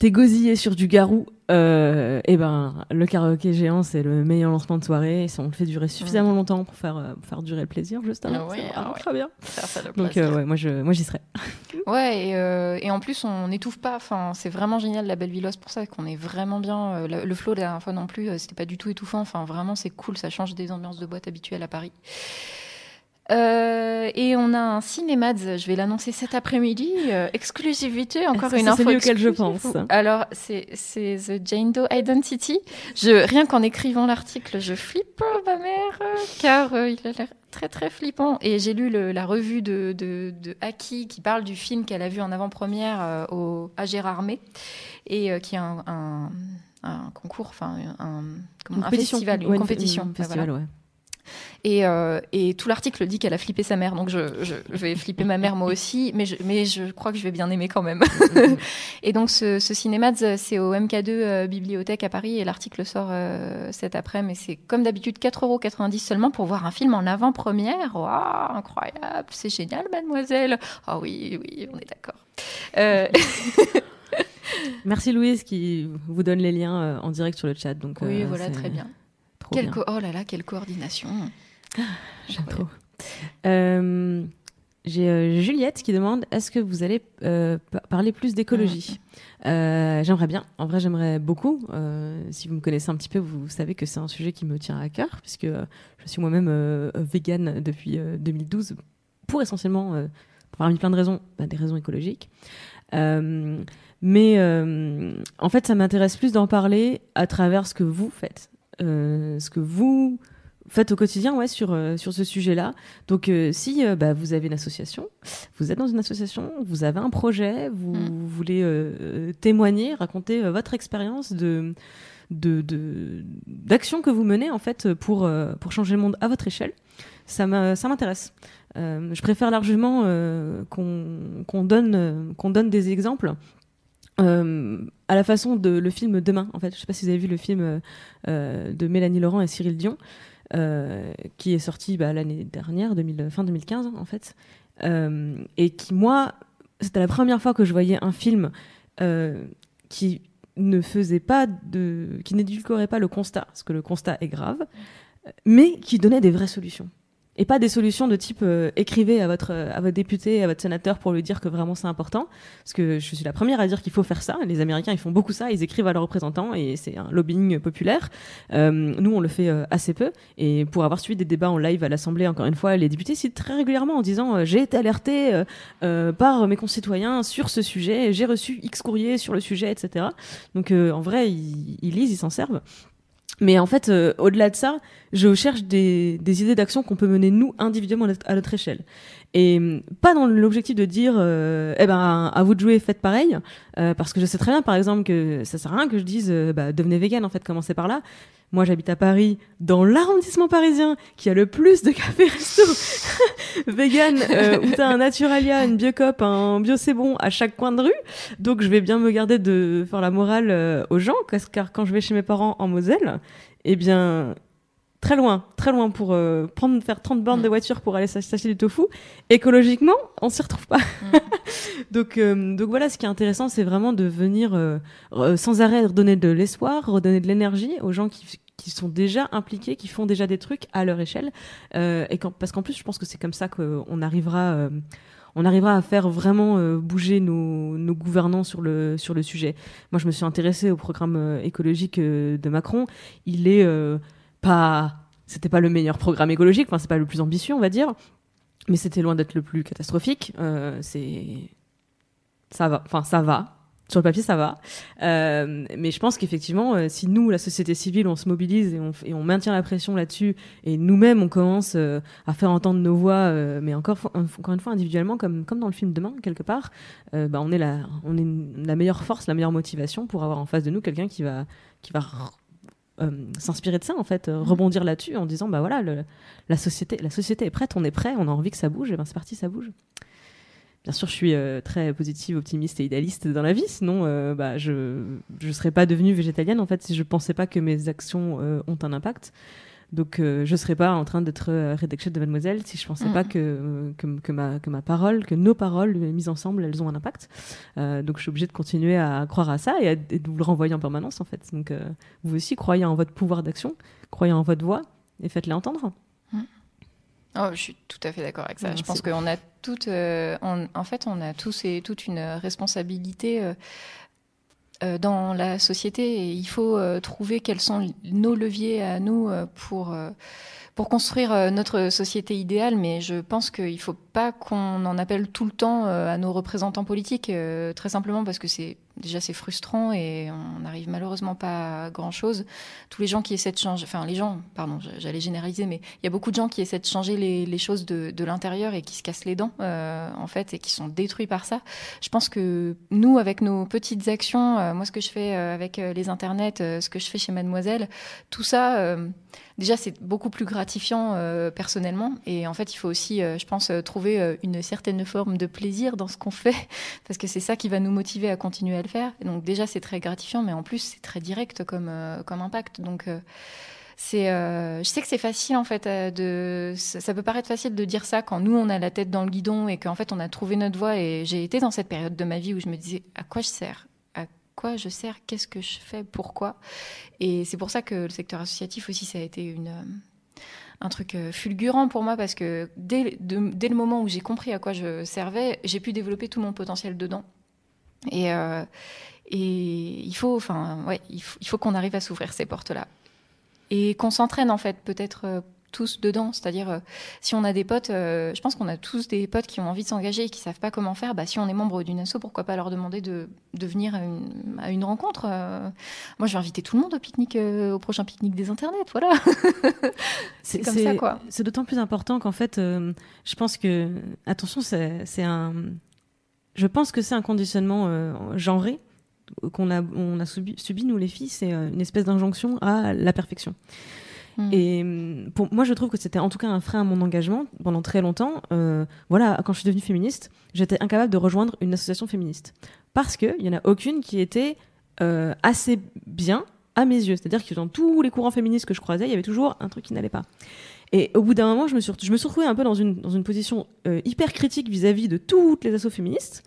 t'es gosillé sur du garou, euh, et ben le karaoké géant, c'est le meilleur lancement de soirée. Et on le fait durer suffisamment longtemps pour faire euh, pour faire durer le plaisir. Ah ouais, c'est ah ouais. très bien. Faire ça le Donc euh, ouais, moi je, moi j'y serai. Ouais, et, et en plus, on n'étouffe pas. Enfin, c'est vraiment génial la Bellevilloise pour ça, qu'on est vraiment bien. le, le flow, la dernière fois non plus, c'était pas du tout étouffant. Enfin, vraiment, c'est cool. Ça change des ambiances de boîte habituelles à Paris. Euh, et on a un Cinémads, je vais l'annoncer cet après-midi, euh, exclusivité, encore Est-ce que une c'est info celui auquel je pense Alors, c'est c'est The Jane Doe Identity. Je, rien qu'en écrivant l'article, je flippe, ma mère, euh, car euh, il a l'air très très flippant. Et j'ai lu le- la revue de, de, de Aki qui parle du film qu'elle a vu en avant-première euh, au, à Gérardmer, et euh, qui est un, un, un concours, enfin un, comment- un festival, une Ouais, compétition. un Ouais, voilà. festival, ouais. Et, euh, et tout l'article dit qu'elle a flippé sa mère, donc je, je vais flipper ma mère moi aussi, mais je, mais je crois que je vais bien aimer quand même. et donc ce, ce Cinémads, c'est au MK2 euh, Bibliothèque à Paris, et l'article sort euh, cet après, mais c'est comme d'habitude 4,90€ seulement pour voir un film en avant-première. Waouh, incroyable, c'est génial, mademoiselle. Ah oui, oui, on est d'accord. Merci Louise qui vous donne les liens en direct sur le chat. Donc, oui, euh, voilà, très bien. Trop Quelle bien. oh là là, quelle coordination. J'aime trop. Euh, J'ai euh, Juliette qui demande est-ce que vous allez euh, parler plus d'écologie? Euh, J'aimerais bien. En vrai, j'aimerais beaucoup. si vous me connaissez un petit peu, vous savez que c'est un sujet qui me tient à cœur, puisque je suis moi-même végane depuis 2012, pour essentiellement, parmi plein de raisons, bah, des raisons écologiques. mais en fait, ça m'intéresse plus d'en parler à travers ce que vous faites. Ce que vous faites au quotidien ouais, sur, euh, sur ce sujet-là. Donc, euh, si euh, bah, vous avez une association, vous êtes dans une association, vous avez un projet, vous, mm. voulez témoigner, raconter votre expérience de d'action que vous menez en fait pour, pour changer le monde à votre échelle, ça m'intéresse. je préfère largement qu'on donne, qu'on donne des exemples à la façon de le film Demain. En fait, je sais pas si vous avez vu le film de Mélanie Laurent et Cyril Dion. Euh, qui est sorti bah, l'année dernière, 2000, fin 2015 en fait, euh, et qui moi, c'était la première fois que je voyais un film euh, qui ne faisait pas de, qui n'édulcorait pas le constat, parce que le constat est grave, mais qui donnait des vraies solutions et pas des solutions de type euh, écrivez à votre à votre député, à votre sénateur pour lui dire que vraiment c'est important. Parce que je suis la première à dire qu'il faut faire ça. Les Américains ils font beaucoup ça, ils écrivent à leurs représentants et c'est un lobbying populaire. Euh, nous on le fait euh, assez peu et pour avoir suivi des débats en live à l'Assemblée encore une fois, les députés citent très régulièrement en disant euh, j'ai été alerté par mes concitoyens sur ce sujet, j'ai reçu X courrier sur le sujet, etc. Donc en vrai ils, ils lisent, ils s'en servent. Mais en fait, euh, au-delà de ça, je cherche des, des idées d'action qu'on peut mener nous individuellement à notre échelle. Et hum, pas dans l'objectif de dire, euh, eh ben, à vous de jouer, faites pareil, euh, parce que je sais très bien, par exemple, que ça sert à rien que je dise, bah, devenez vegan, en fait, commencez par là. Moi, j'habite à Paris, dans l'arrondissement parisien, qui a le plus de cafés resto vegan, euh, où t'as un Naturalia, une Biocop, un Bio C'est Bon à chaque coin de rue. Donc, je vais bien me garder de faire la morale euh, aux gens, car quand je vais chez mes parents en Moselle, eh bien, très loin, très loin pour euh, prendre, faire 30 bornes de mm. voiture pour aller s'acheter du tofu. Écologiquement, on s'y retrouve pas. Mm. donc, euh, donc voilà, ce qui est intéressant, c'est vraiment de venir euh, sans arrêt redonner de l'espoir, redonner de l'énergie aux gens qui, qui sont déjà impliqués, qui font déjà des trucs à leur échelle. et quand, parce qu'en plus, je pense que c'est comme ça qu'on arrivera on arrivera à faire vraiment bouger nos, gouvernants sur le, sur le sujet. Moi, je me suis intéressée au programme écologique de Macron. Il est pas c'était pas le meilleur programme écologique, enfin c'est pas le plus ambitieux on va dire, mais c'était loin d'être le plus catastrophique. Euh, c'est ça va, enfin ça va. Sur le papier, ça va. Euh, mais je pense qu'effectivement, euh, si nous, la société civile, on se mobilise et on, et on maintient la pression là-dessus, et nous-mêmes, on commence à faire entendre nos voix, mais encore, encore une fois, individuellement, comme, comme dans le film Demain, quelque part, bah, on est, la, on est la meilleure force, la meilleure motivation pour avoir en face de nous quelqu'un qui va, qui va euh, s'inspirer de ça en fait, euh, mm. rebondir là-dessus en disant bah voilà la société la société est prête, on est prêt, on a envie que ça bouge, et ben c'est parti, ça bouge. Bien sûr, je suis euh, très positive, optimiste et idéaliste dans la vie, sinon bah, je ne serais pas devenue végétalienne en fait si je pensais pas que mes actions ont un impact. Donc, euh, je ne serais pas en train d'être euh, rédactrice de Mademoiselle si je ne pensais pas mm. que, que, ma, que ma parole, que nos paroles mises ensemble, elles ont un impact. Euh, donc, je suis obligée de continuer à croire à ça et, de vous le renvoyer en permanence, en fait. Donc, vous aussi, croyez en votre pouvoir d'action, croyez en votre voix et faites-les entendre. Oh, je suis tout à fait d'accord avec ça. je pense qu'on a toute, en fait, on a tous et toute une responsabilité euh, dans la société et il faut euh, trouver quels sont nos leviers à nous euh, pour pour construire euh, notre société idéale, mais je pense qu'il ne faut pas qu'on en appelle tout le temps euh, à nos représentants politiques, euh, très simplement parce que c'est déjà c'est frustrant et on n'arrive malheureusement pas à grand chose. Tous les gens qui essaient de changer, enfin les gens, pardon, j'allais généraliser, mais il y a beaucoup de gens qui essaient de changer les, choses de, l'intérieur et qui se cassent les dents en fait et qui sont détruits par ça. Je pense que nous, avec nos petites actions, moi ce que je fais avec les internets, ce que je fais chez Mademoiselle, tout ça déjà c'est beaucoup plus gratifiant euh, personnellement et en fait il faut aussi euh, je pense euh, trouver une certaine forme de plaisir dans ce qu'on fait parce que c'est ça qui va nous motiver à continuer à faire. Donc déjà c'est très gratifiant mais en plus c'est très direct comme comme impact. Donc c'est je sais que c'est facile en fait de ça, peut paraître facile de dire ça quand nous on a la tête dans le guidon et qu'en fait on a trouvé notre voie. Et j'ai été dans cette période de ma vie où je me disais à quoi je sers? Quoi je sers, qu'est-ce que je fais, pourquoi? Et c'est pour ça que le secteur associatif aussi, ça a été une, euh, un truc fulgurant pour moi parce que dès, dès le moment où j'ai compris à quoi je servais, j'ai pu développer tout mon potentiel dedans. Et, et il faut, enfin, ouais, il faut, qu'on arrive à s'ouvrir ces portes-là et qu'on s'entraîne en fait, peut-être tous dedans. C'est-à-dire, euh, si on a des potes, euh, je pense qu'on a tous des potes qui ont envie de s'engager et qui savent pas comment faire. Bah, si on est membre d'une asso, pourquoi pas leur demander de, de venir à une, rencontre euh. Moi, je vais inviter tout le monde au pique-nique, au prochain pique-nique des internets. Voilà. c'est comme ça, quoi. C'est d'autant plus important qu'en fait, je pense que, attention, c'est un. Je pense que c'est un conditionnement genré qu'on a, on a subi, subi, nous les filles, c'est une espèce d'injonction à la perfection. Mm. Et mm, pour moi, je trouve que c'était en tout cas un frein à mon engagement pendant très longtemps. Euh, voilà, quand je suis devenue féministe, j'étais incapable de rejoindre une association féministe parce qu'il n'y en a aucune qui était euh, assez bien à mes yeux. C'est-à-dire que dans tous les courants féministes que je croisais, il y avait toujours un truc qui n'allait pas. Et au bout d'un moment, je me suis, je me suis retrouvée un peu dans une, dans une position euh, hyper critique vis-à-vis de toutes les assos féministes.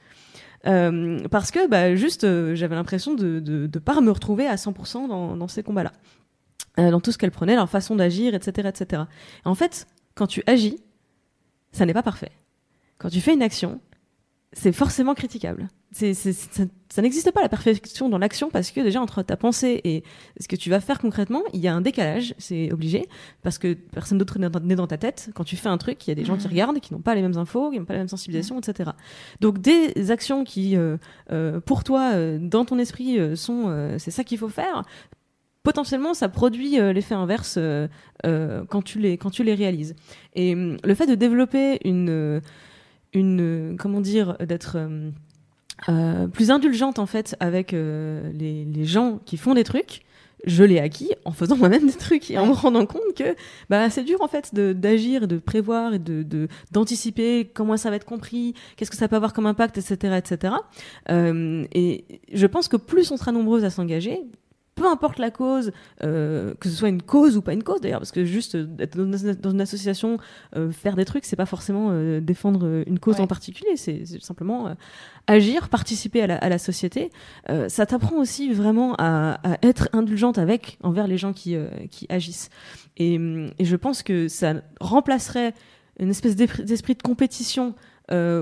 parce que bah, juste j'avais l'impression de ne pas me retrouver à 100% dans, dans ces combats-là. Euh, dans tout ce qu'elle prenait, leur façon d'agir, etc., etc. en fait, quand tu agis, ça n'est pas parfait. Quand tu fais une action, c'est forcément critiquable. Ça, n'existe pas la perfection dans l'action parce que déjà entre ta pensée et ce que tu vas faire concrètement, il y a un décalage, c'est obligé, parce que personne d'autre n'est dans ta tête. Quand tu fais un truc, il y a des gens qui mmh. regardent, qui n'ont pas les mêmes infos, qui n'ont pas la même sensibilisation, mmh. etc. Donc des actions qui, euh, euh, pour toi, dans ton esprit, sont, c'est ça qu'il faut faire, potentiellement ça produit euh, l'effet inverse euh, euh, quand tu les quand tu les réalises. Et hum, le fait de développer une une comment dire d'être plus indulgente en fait avec les, les, gens qui font des trucs, je l'ai acquis en faisant moi-même des trucs et en me rendant compte que bah, c'est dur en fait d'agir, de, de, prévoir et de d'anticiper comment ça va être compris, qu'est-ce que ça peut avoir comme impact, etc. etc. et je pense que plus on sera nombreuses à s'engager, peu importe la cause, euh, que ce soit une cause ou pas une cause d'ailleurs, parce que juste euh, être dans une association, euh, faire des trucs, c'est pas forcément défendre une cause en particulier, c'est simplement agir, participer à la, à la société. ça t'apprend aussi vraiment à, à, être indulgente avec, envers les gens qui, qui agissent. Et, et, je pense que ça remplacerait une espèce d'esprit de compétition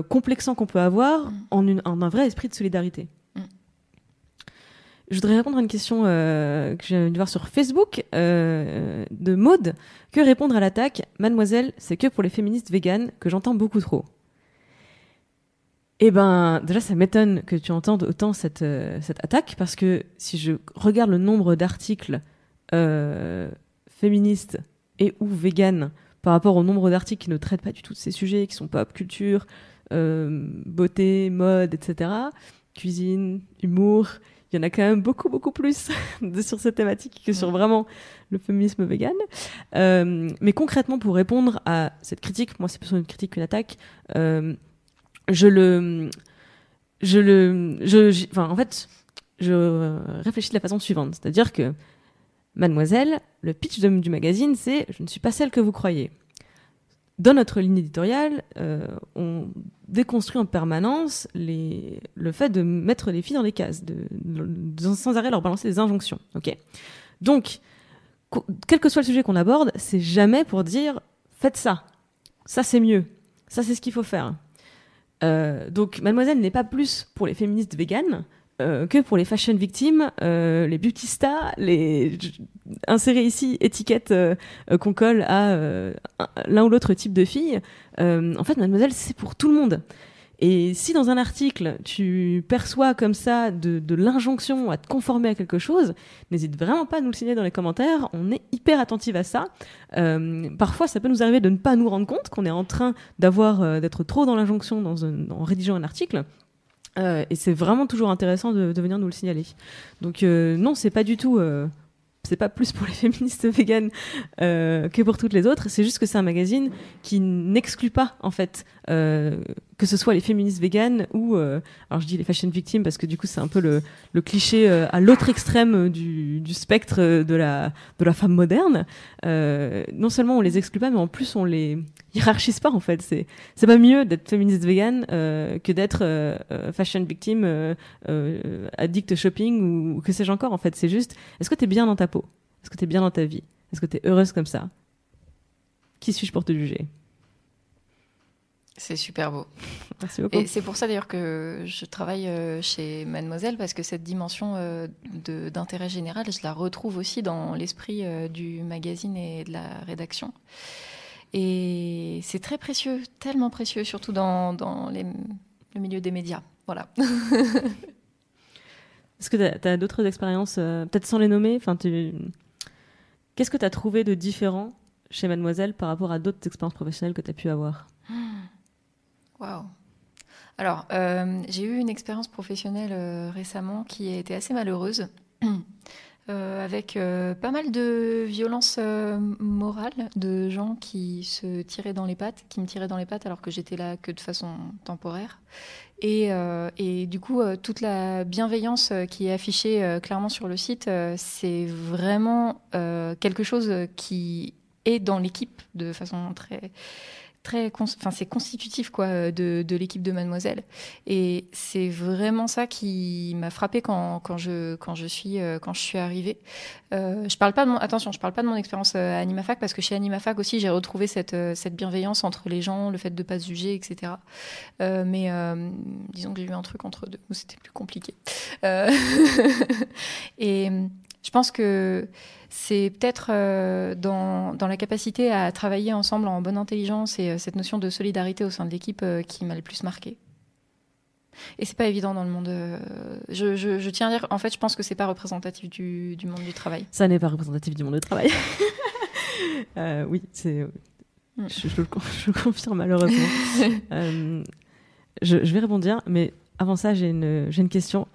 complexant qu'on peut avoir mm. en, une, en un vrai esprit de solidarité. Je voudrais répondre à une question euh, que j'ai de voir sur Facebook euh, de Maude. Que répondre à l'attaque Mademoiselle, c'est que pour les féministes véganes que j'entends beaucoup trop. Eh ben, déjà, ça m'étonne que tu entendes autant cette, euh, cette attaque parce que si je regarde le nombre d'articles féministes et ou véganes par rapport au nombre d'articles qui ne traitent pas du tout de ces sujets, qui sont pop, culture, beauté, mode, etc., cuisine, humour, il y en a quand même beaucoup, beaucoup plus sur cette thématique que sur vraiment le féminisme vegan. Euh, mais concrètement, pour répondre à cette critique, moi c'est plutôt une critique qu'une attaque, euh, je le. Je le. Je, enfin, en fait, je réfléchis de la façon suivante. C'est-à-dire que, mademoiselle, le pitch du magazine, c'est Je ne suis pas celle que vous croyez dans notre ligne éditoriale, euh, on déconstruit en permanence le fait de mettre les filles dans les cases, de, sans arrêt leur balancer des injonctions. Donc, quel que soit le sujet qu'on aborde, c'est jamais pour dire faites ça, ça c'est mieux, ça c'est ce qu'il faut faire. Euh, donc, Mademoiselle n'est pas plus pour les féministes véganes euh, que pour les fashion victimes, euh, les beauty stars, les insérer ici étiquette euh, qu'on colle à l'un ou l'autre type de fille. en fait, mademoiselle, c'est pour tout le monde. Et si dans un article, tu perçois comme ça de, de l'injonction à te conformer à quelque chose, n'hésite vraiment pas à nous le signer dans les commentaires. On est hyper attentive à ça. Euh, parfois, ça peut nous arriver de ne pas nous rendre compte qu'on est en train d'avoir d'être trop dans l'injonction dans en rédigeant un article. Euh, et c'est vraiment toujours intéressant de, venir nous le signaler. Donc euh, non, c'est pas du tout, euh, c'est pas plus pour les féministes véganes que pour toutes les autres. C'est juste que c'est un magazine qui n'exclut pas en fait que ce soit les féministes véganes ou, euh, alors je dis les fashion victimes parce que du coup c'est un peu le, cliché euh, à l'autre extrême du, du, spectre de la, femme moderne. Euh, non seulement on les exclut pas, mais en plus on les hiérarchise pas en fait. C'est, c'est pas mieux d'être féministe végane euh, que d'être euh, fashion victime, addict shopping ou, que sais-je encore en fait. C'est juste, est-ce que t'es bien dans ta peau? Est-ce que t'es bien dans ta vie? Est-ce que t'es heureuse comme ça? Qui suis-je pour te juger? C'est super beau. Merci beaucoup. Et c'est pour ça d'ailleurs que je travaille euh, chez Mademoiselle, parce que cette dimension euh, de- d'intérêt général, je la retrouve aussi dans l'esprit euh, du magazine et de la rédaction. Et c'est très précieux, tellement précieux, surtout dans, dans les- le milieu des médias. Voilà. Est-ce que tu as, d'autres expériences, euh, peut-être sans les nommer? Tu... Qu'est-ce que tu as trouvé de différent chez Mademoiselle par rapport à d'autres expériences professionnelles que tu as pu avoir? Waouh. Alors, euh, j'ai eu une expérience professionnelle euh, récemment qui a été assez malheureuse, euh, avec pas mal de violence euh, morale, de gens qui se tiraient dans les pattes, qui me tiraient dans les pattes alors que j'étais là que de façon temporaire. Et, du coup, toute la bienveillance qui est affichée clairement sur le site, c'est vraiment quelque chose qui est dans l'équipe de façon très enfin c'est constitutif quoi euh, de, l'équipe de Mademoiselle. Et c'est vraiment ça qui m'a frappé euh, quand je suis arrivée. Euh, je parle pas de mon attention je parle pas de mon expérience euh, à Animafac parce que chez Animafac aussi j'ai retrouvé cette bienveillance entre les gens le fait de pas se juger etc mais disons que j'ai eu un truc entre deux où c'était plus compliqué. Et je pense que c'est peut-être euh, dans, dans la capacité à travailler ensemble en bonne intelligence et euh, cette notion de solidarité au sein de l'équipe euh, qui m'a le plus marqué. Et c'est pas évident dans le monde. je, je- je tiens à dire, en fait, je pense que c'est pas représentatif du, du monde du travail. Ça n'est pas représentatif du monde du travail. Oui, c'est. Mm. Je, je le, confirme malheureusement. Je, vais rebondir, mais avant ça, j'ai une, une question.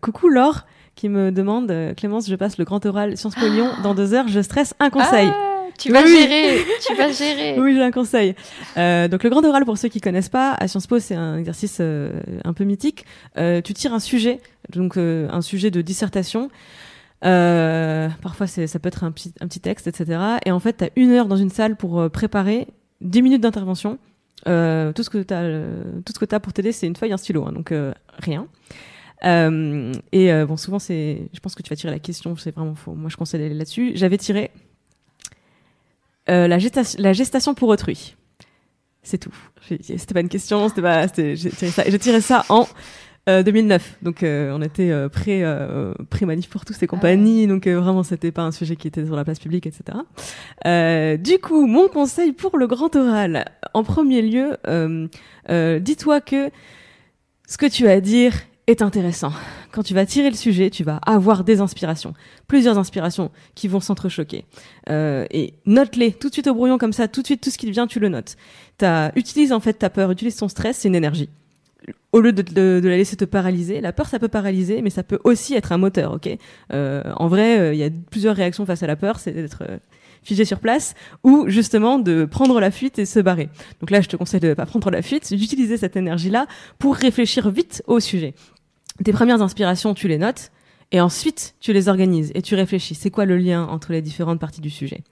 Coucou Laure, qui me demande euh, Clémence, je passe le grand oral Sciences Po Lyon dans deux heures, je stresse un conseil. Ah, tu vas oui. gérer, tu vas gérer. Oui, j'ai un conseil. Euh, donc le grand oral, pour ceux qui connaissent pas, à Sciences Po, c'est un exercice euh, un peu mythique. Euh, tu tires un sujet, donc un sujet de dissertation. Parfois, ça peut être un petit, un petit texte, etc. Et en fait, tu as une heure dans une salle pour préparer 10 minutes d'intervention. Tout ce que tu as, tout ce que t'as pour t'aider, c'est une feuille, un stylo, hein, donc rien. Euh, et euh, bon, souvent, c'est, je pense que tu vas tirer la question, c'est vraiment faux. Moi, je conseille d'aller là-dessus. J'avais tiré euh, la, gestation, la gestation pour autrui. C'est tout. C'était pas une question, c'était pas. J'ai tiré ça, j'ai tiré ça en euh, 2009. Donc euh, on était euh, pré euh, pré manif pour tous et compagnie. Donc euh, vraiment c'était pas un sujet qui était sur la place publique, etc. Euh, du coup, mon conseil pour le grand oral, en premier lieu, euh, euh, dis-toi que ce que tu as à dire est intéressant. Quand tu vas tirer le sujet, tu vas avoir des inspirations, plusieurs inspirations qui vont s'entrechoquer. Euh, et note-les tout de suite au brouillon comme ça, tout de suite tout ce qui te vient, tu le notes. T'as, utilise en fait ta peur, utilise ton stress, c'est une énergie. Au lieu de, la laisser te paralyser, la peur ça peut paralyser, mais ça peut aussi être un moteur, ok? Euh, En vrai, euh, il y a plusieurs réactions face à la peur, c'est d'être figé sur place ou justement de prendre la fuite et se barrer. Donc là, je te conseille de pas prendre la fuite, d'utiliser cette énergie-là pour réfléchir vite au sujet. Tes premières inspirations, tu les notes et ensuite tu les organises et tu réfléchis. C'est quoi le lien entre les différentes parties du sujet?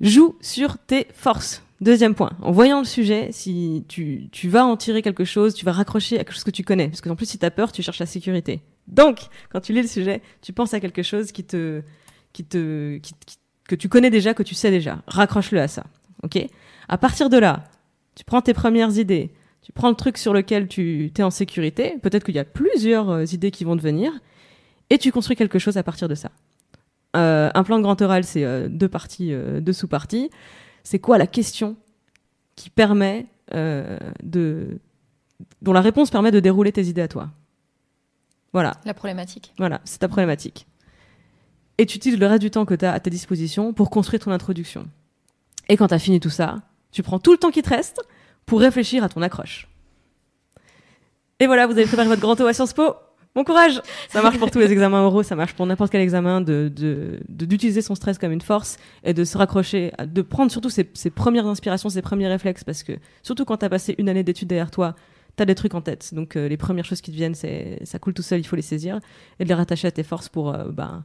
Joue sur tes forces. Deuxième point, en voyant le sujet, si tu, tu vas en tirer quelque chose, tu vas raccrocher à quelque chose que tu connais. Parce que en plus, si tu as peur, tu cherches la sécurité. Donc, quand tu lis le sujet, tu penses à quelque chose qui te, qui te, qui- que tu connais déjà, que tu sais déjà. Raccroche-le à ça. Ok? À partir de là, tu prends tes premières idées, tu prends le truc sur lequel tu es en sécurité. Peut-être qu'il y a plusieurs euh, idées qui vont te venir, et tu construis quelque chose à partir de ça. Euh, un plan de grand oral, c'est euh, deux parties, deux sous-parties. C'est quoi la question qui permet de, dont la réponse permet de dérouler tes idées à toi? Voilà. La problématique. Voilà, c'est ta problématique. Et tu utilises le reste du temps que tu as à ta disposition pour construire ton introduction. Et quand tu as fini tout ça, tu prends tout le temps qui te reste pour réfléchir à ton accroche. Et voilà, vous avez préparé votre grand O à Sciences Po. Bon courage Ça marche pour tous les examens oraux, ça marche pour n'importe quel examen, de de- d'utiliser son stress comme une force et de se raccrocher, de prendre surtout ses, premières inspirations, ses premiers réflexes, parce que surtout quand tu as passé une année d'études derrière toi, tu as des trucs en tête. Donc euh, les premières choses qui te viennent, c'est ça coule tout seul, il faut les saisir et de les rattacher à tes forces pour euh, ben,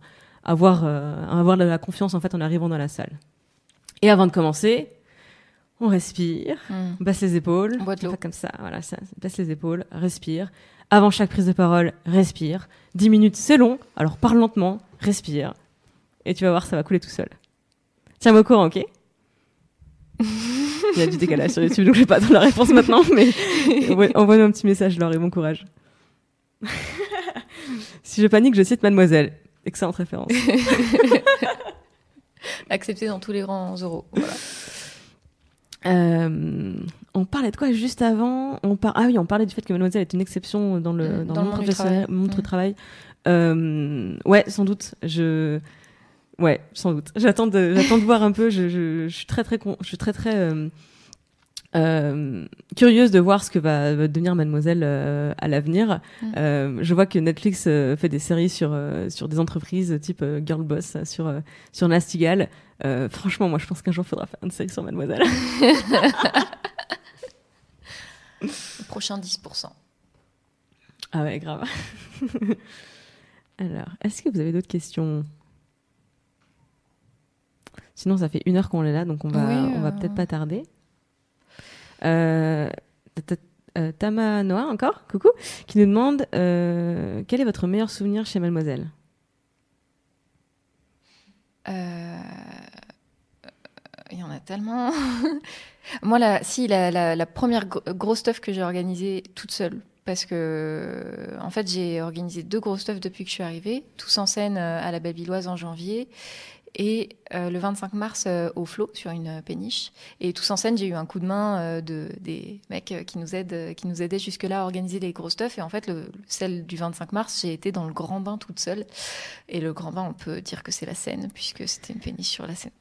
avoir, euh, avoir de la confiance en fait en arrivant dans la salle. Et avant de commencer, on respire, Hmm. on baisse les épaules, On comme ça, voilà, ça, baisse les épaules, respire. Avant chaque prise de parole, respire. 10 minutes, c'est long, alors parle lentement, respire. Et tu vas voir, ça va couler tout seul. Tiens-moi au courant, ok? Il y a du décalage sur YouTube, donc je vais pas attendre la réponse maintenant, mais envoie-moi un petit message, Laure, et bon courage. si je panique, je cite Mademoiselle. Excellente référence. Accepté dans tous les grands euros. Voilà. Euh, on parlait de quoi juste avant? On par... Ah oui, on parlait du fait que Mademoiselle est une exception dans le, dans, le monde, professionnel, monde du travail. Euh, ouais, sans doute. Je... Ouais, sans doute. J'attends de, j'attends de voir un peu. Je, je, je, suis très très, je suis très très euh, euh, curieuse de voir ce que va, devenir Mademoiselle euh, à l'avenir. Euh, je vois que Netflix fait des séries sur sur des entreprises type Girl Boss sur sur Nastigal. franchement, moi, je pense qu'un jour, il faudra faire une série sur Mademoiselle. Le prochain 10%. Ah ouais, grave. Alors, est-ce que vous avez d'autres questions? Sinon, ça fait une heure qu'on est là, donc on va, on va peut-être pas tarder. Euh, Tama Noah, encore, coucou, qui nous demande euh, quel est votre meilleur souvenir chez Mademoiselle? Euh, Il y en a tellement. Moi, la, si, la, première grosse stuff que j'ai organisée toute seule, parce que en fait j'ai organisé deux grosses stuff depuis que je suis arrivée, tous en scène à la Bellevilloise en janvier et euh, le 25 mars euh, au flot sur une péniche. Et tous en scène, j'ai eu un coup de main euh, de, des mecs qui nous, aident, qui nous aidaient jusque-là à organiser les gros stuff. Et en fait, le, celle du 25 mars, j'ai été dans le grand bain toute seule. Et le grand bain, on peut dire que c'est la Seine, puisque c'était une péniche sur la Seine.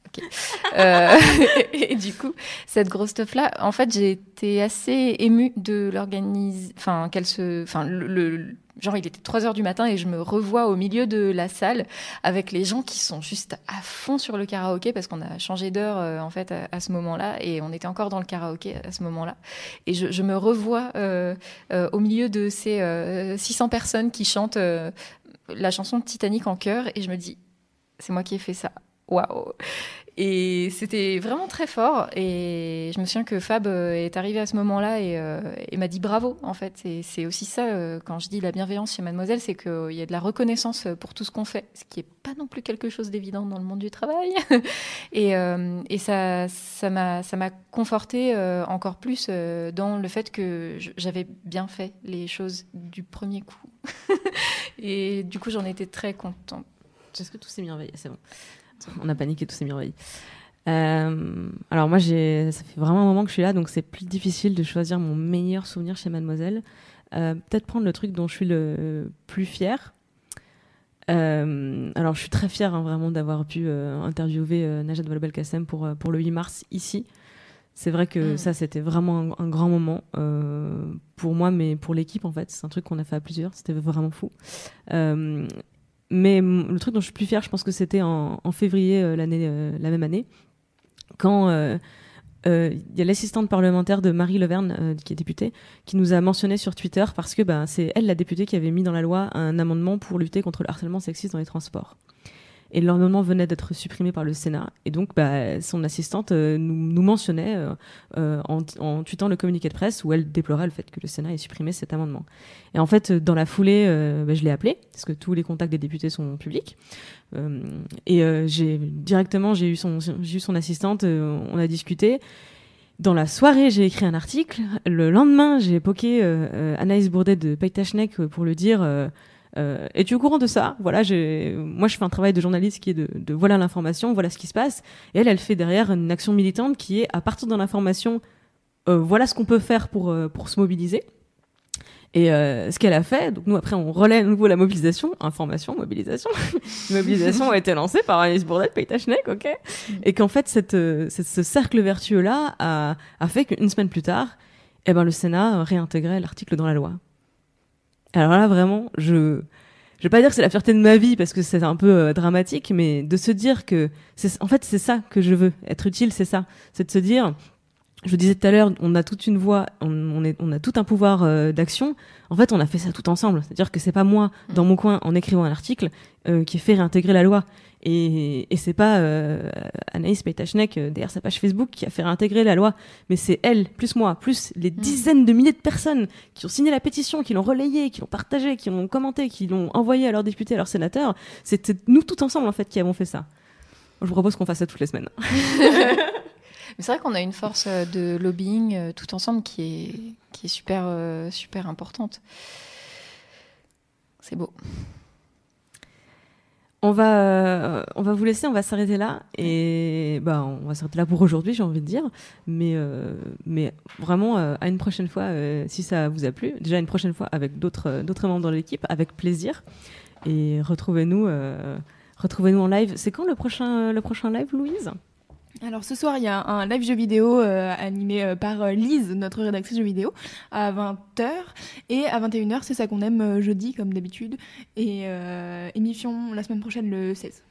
et, du coup, cette grosse stuff-là, en fait, j'ai été assez émue de l'organiser, enfin, qu'elle se, enfin, le genre il était 3 heures du matin et je me revois au milieu de la salle avec les gens qui sont juste à fond sur le karaoké parce qu'on a changé d'heure euh, en fait à, ce moment-là et on était encore dans le karaoké à ce moment-là. Et je, me revois euh, euh, au milieu de ces 600 personnes qui chantent la chanson Titanic en chœur et je me dis c'est moi qui ai fait ça. Waouh et c'était vraiment très fort. Et je me souviens que Fab euh, est arrivé à ce moment-là et, euh, m'a dit bravo, en fait. Et c'est aussi ça, euh, quand je dis la bienveillance chez Mademoiselle, c'est qu'il y a de la reconnaissance pour tout ce qu'on fait, ce qui n'est pas non plus quelque chose d'évident dans le monde du travail. et, et ça m'a ça m'a conforté encore plus dans le fait que j'avais bien fait les choses du premier coup. et du coup, j'en étais très contente. Est-ce que tout s'est bien C'est bon. On a paniqué tous ces merveilles. Euh, alors moi, j'ai, ça fait vraiment un moment que je suis là, donc c'est plus difficile de choisir mon meilleur souvenir chez Mademoiselle. Euh, peut-être prendre le truc dont je suis le plus fier. Euh, alors je suis très fière hein, vraiment d'avoir pu interviewer Najat Vallaud-Belkacem pour, pour le 8 mars ici. C'est vrai que mm. ça, c'était vraiment un, grand moment pour moi, mais pour l'équipe, en fait. C'est un truc qu'on a fait à plusieurs. C'était vraiment fou. Mais le truc dont je suis plus fière, je pense que c'était en, février euh, euh, la même année, quand euh, il y a l'assistante parlementaire de Marie Leverne, qui est députée, qui nous a mentionné sur Twitter parce que bah, c'est elle, la députée, qui avait mis dans la loi un amendement pour lutter contre le harcèlement sexiste dans les transports et l'amendement venait d'être supprimé par le Sénat. Et donc, bah, son assistante euh, nous, mentionnait euh, euh, en, en tweetant le communiqué de presse où elle déplorait le fait que le Sénat ait supprimé cet amendement. Et en fait, dans la foulée, bah, je l'ai appelé parce que tous les contacts des députés sont publics. et directement, j'ai eu son, assistante, on a discuté. Dans la soirée, j'ai écrit un article. Le lendemain, j'ai poké Anaïs Bourdet de Paytachnek pour le dire euh, Es-tu au courant de ça? Voilà, moi je fais un travail de journaliste qui est de, voilà l'information, voilà ce qui se passe. Et elle, elle fait derrière une action militante qui est à partir de l'information, euh, voilà ce qu'on peut faire pour euh, se mobiliser. Et euh, ce qu'elle a fait, donc nous après on relaie à nouveau la mobilisation, information, mobilisation. mobilisation a été lancée par Alice Bourdette, Paytachnek, ok? Et qu'en fait ce cercle vertueux là a, a fait qu'une semaine plus tard, eh ben le Sénat réintégrait l'article dans la loi. Alors là, vraiment, je je vais pas dire que c'est la fierté de ma vie parce que c'est un peu euh, dramatique, mais de se dire que c'est en fait c'est ça que je veux être utile, c'est ça, c'est de se dire je disais tout à l'heure, on a toute une voix, on, est, on a tout un pouvoir euh, d'action. En fait, on a fait ça tout ensemble. C'est-à-dire que c'est pas moi, dans mon coin, en écrivant un article, euh, qui fait réintégrer la loi. Et, et c'est pas euh, Anaïs Paytachnek, derrière sa page Facebook, qui a fait réintégrer la loi. Mais c'est elle, plus moi, plus les mm. dizaines de milliers de personnes qui ont signé la pétition, qui l'ont relayée, qui l'ont partagée, qui l'ont commenté, qui l'ont envoyé à leurs députés, à leurs sénateurs. C'était nous tout ensemble, en fait, qui avons fait ça. Je vous propose qu'on fasse ça toutes les semaines. Mais c'est vrai qu'on a une force euh, de lobbying euh, tout ensemble qui est, qui est super, euh, super importante. C'est beau. On va, euh, on va vous laisser, on va s'arrêter là. Et bah, on va s'arrêter là pour aujourd'hui, j'ai envie de dire. Mais, euh, mais vraiment, euh, à une prochaine fois, si ça vous a plu. Déjà, une prochaine fois avec d'autres d'autres membres de l'équipe, avec plaisir. Et retrouvez-nous euh, retrouvez-nous en live. C'est quand le prochain, le prochain live, Louise? Alors ce soir, il y a un live jeu vidéo euh, animé euh, par euh, Lise, notre rédactrice jeux vidéo, à 20h. Et à 21h, c'est ça qu'on aime euh, jeudi, comme d'habitude. Et euh, émission la semaine prochaine, le 16.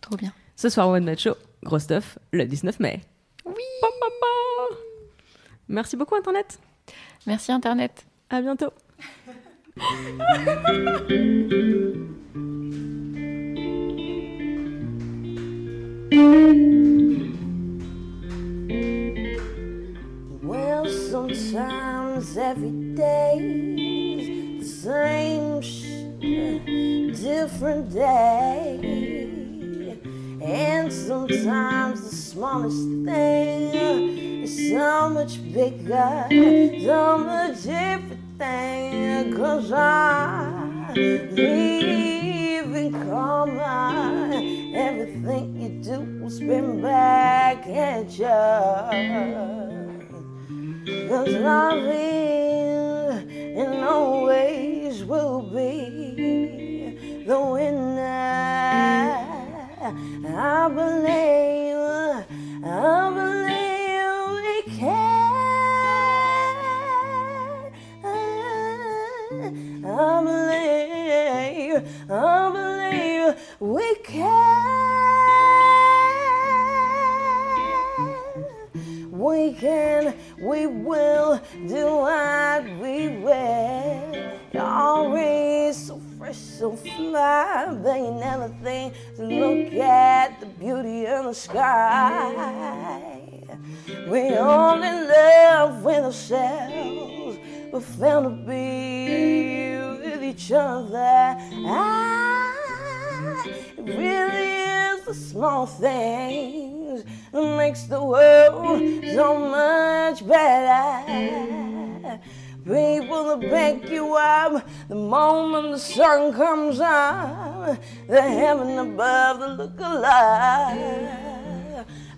Trop bien. Ce soir, One Night Show, gros stuff, le 19 mai. Oui Merci beaucoup, Internet. Merci Internet. À bientôt. Sometimes every day's the same different day. And sometimes the smallest thing is so much bigger, so much different thing. Cause I live in karma. Everything you do will spin back at you. Cause love is and always will be the winner. I believe, I believe we can. I believe, I will do what we will. You're always so fresh, so fly. There you never think to look at the beauty in the sky. We all in love with ourselves, but fail to be with each other. Ah, it really is a small things makes the world so much better. People that pick you up the moment the sun comes up, the heaven above, the look alive.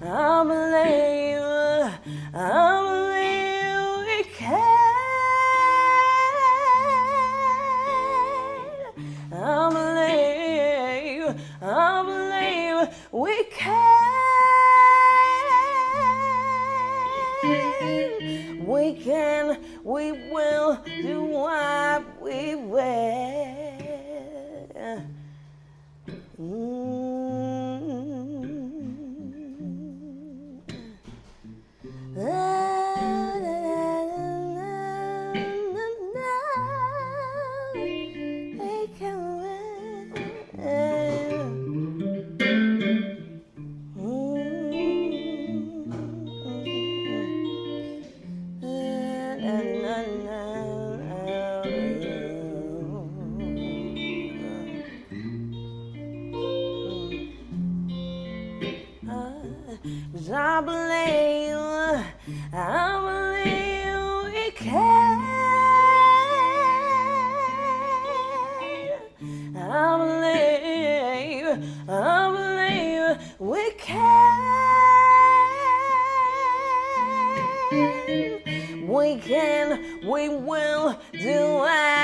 I believe, I believe we can. I believe, I believe we can. We can, we will do what we will. Cause believe, I believe we can. I believe, I believe we can. We can, we will do what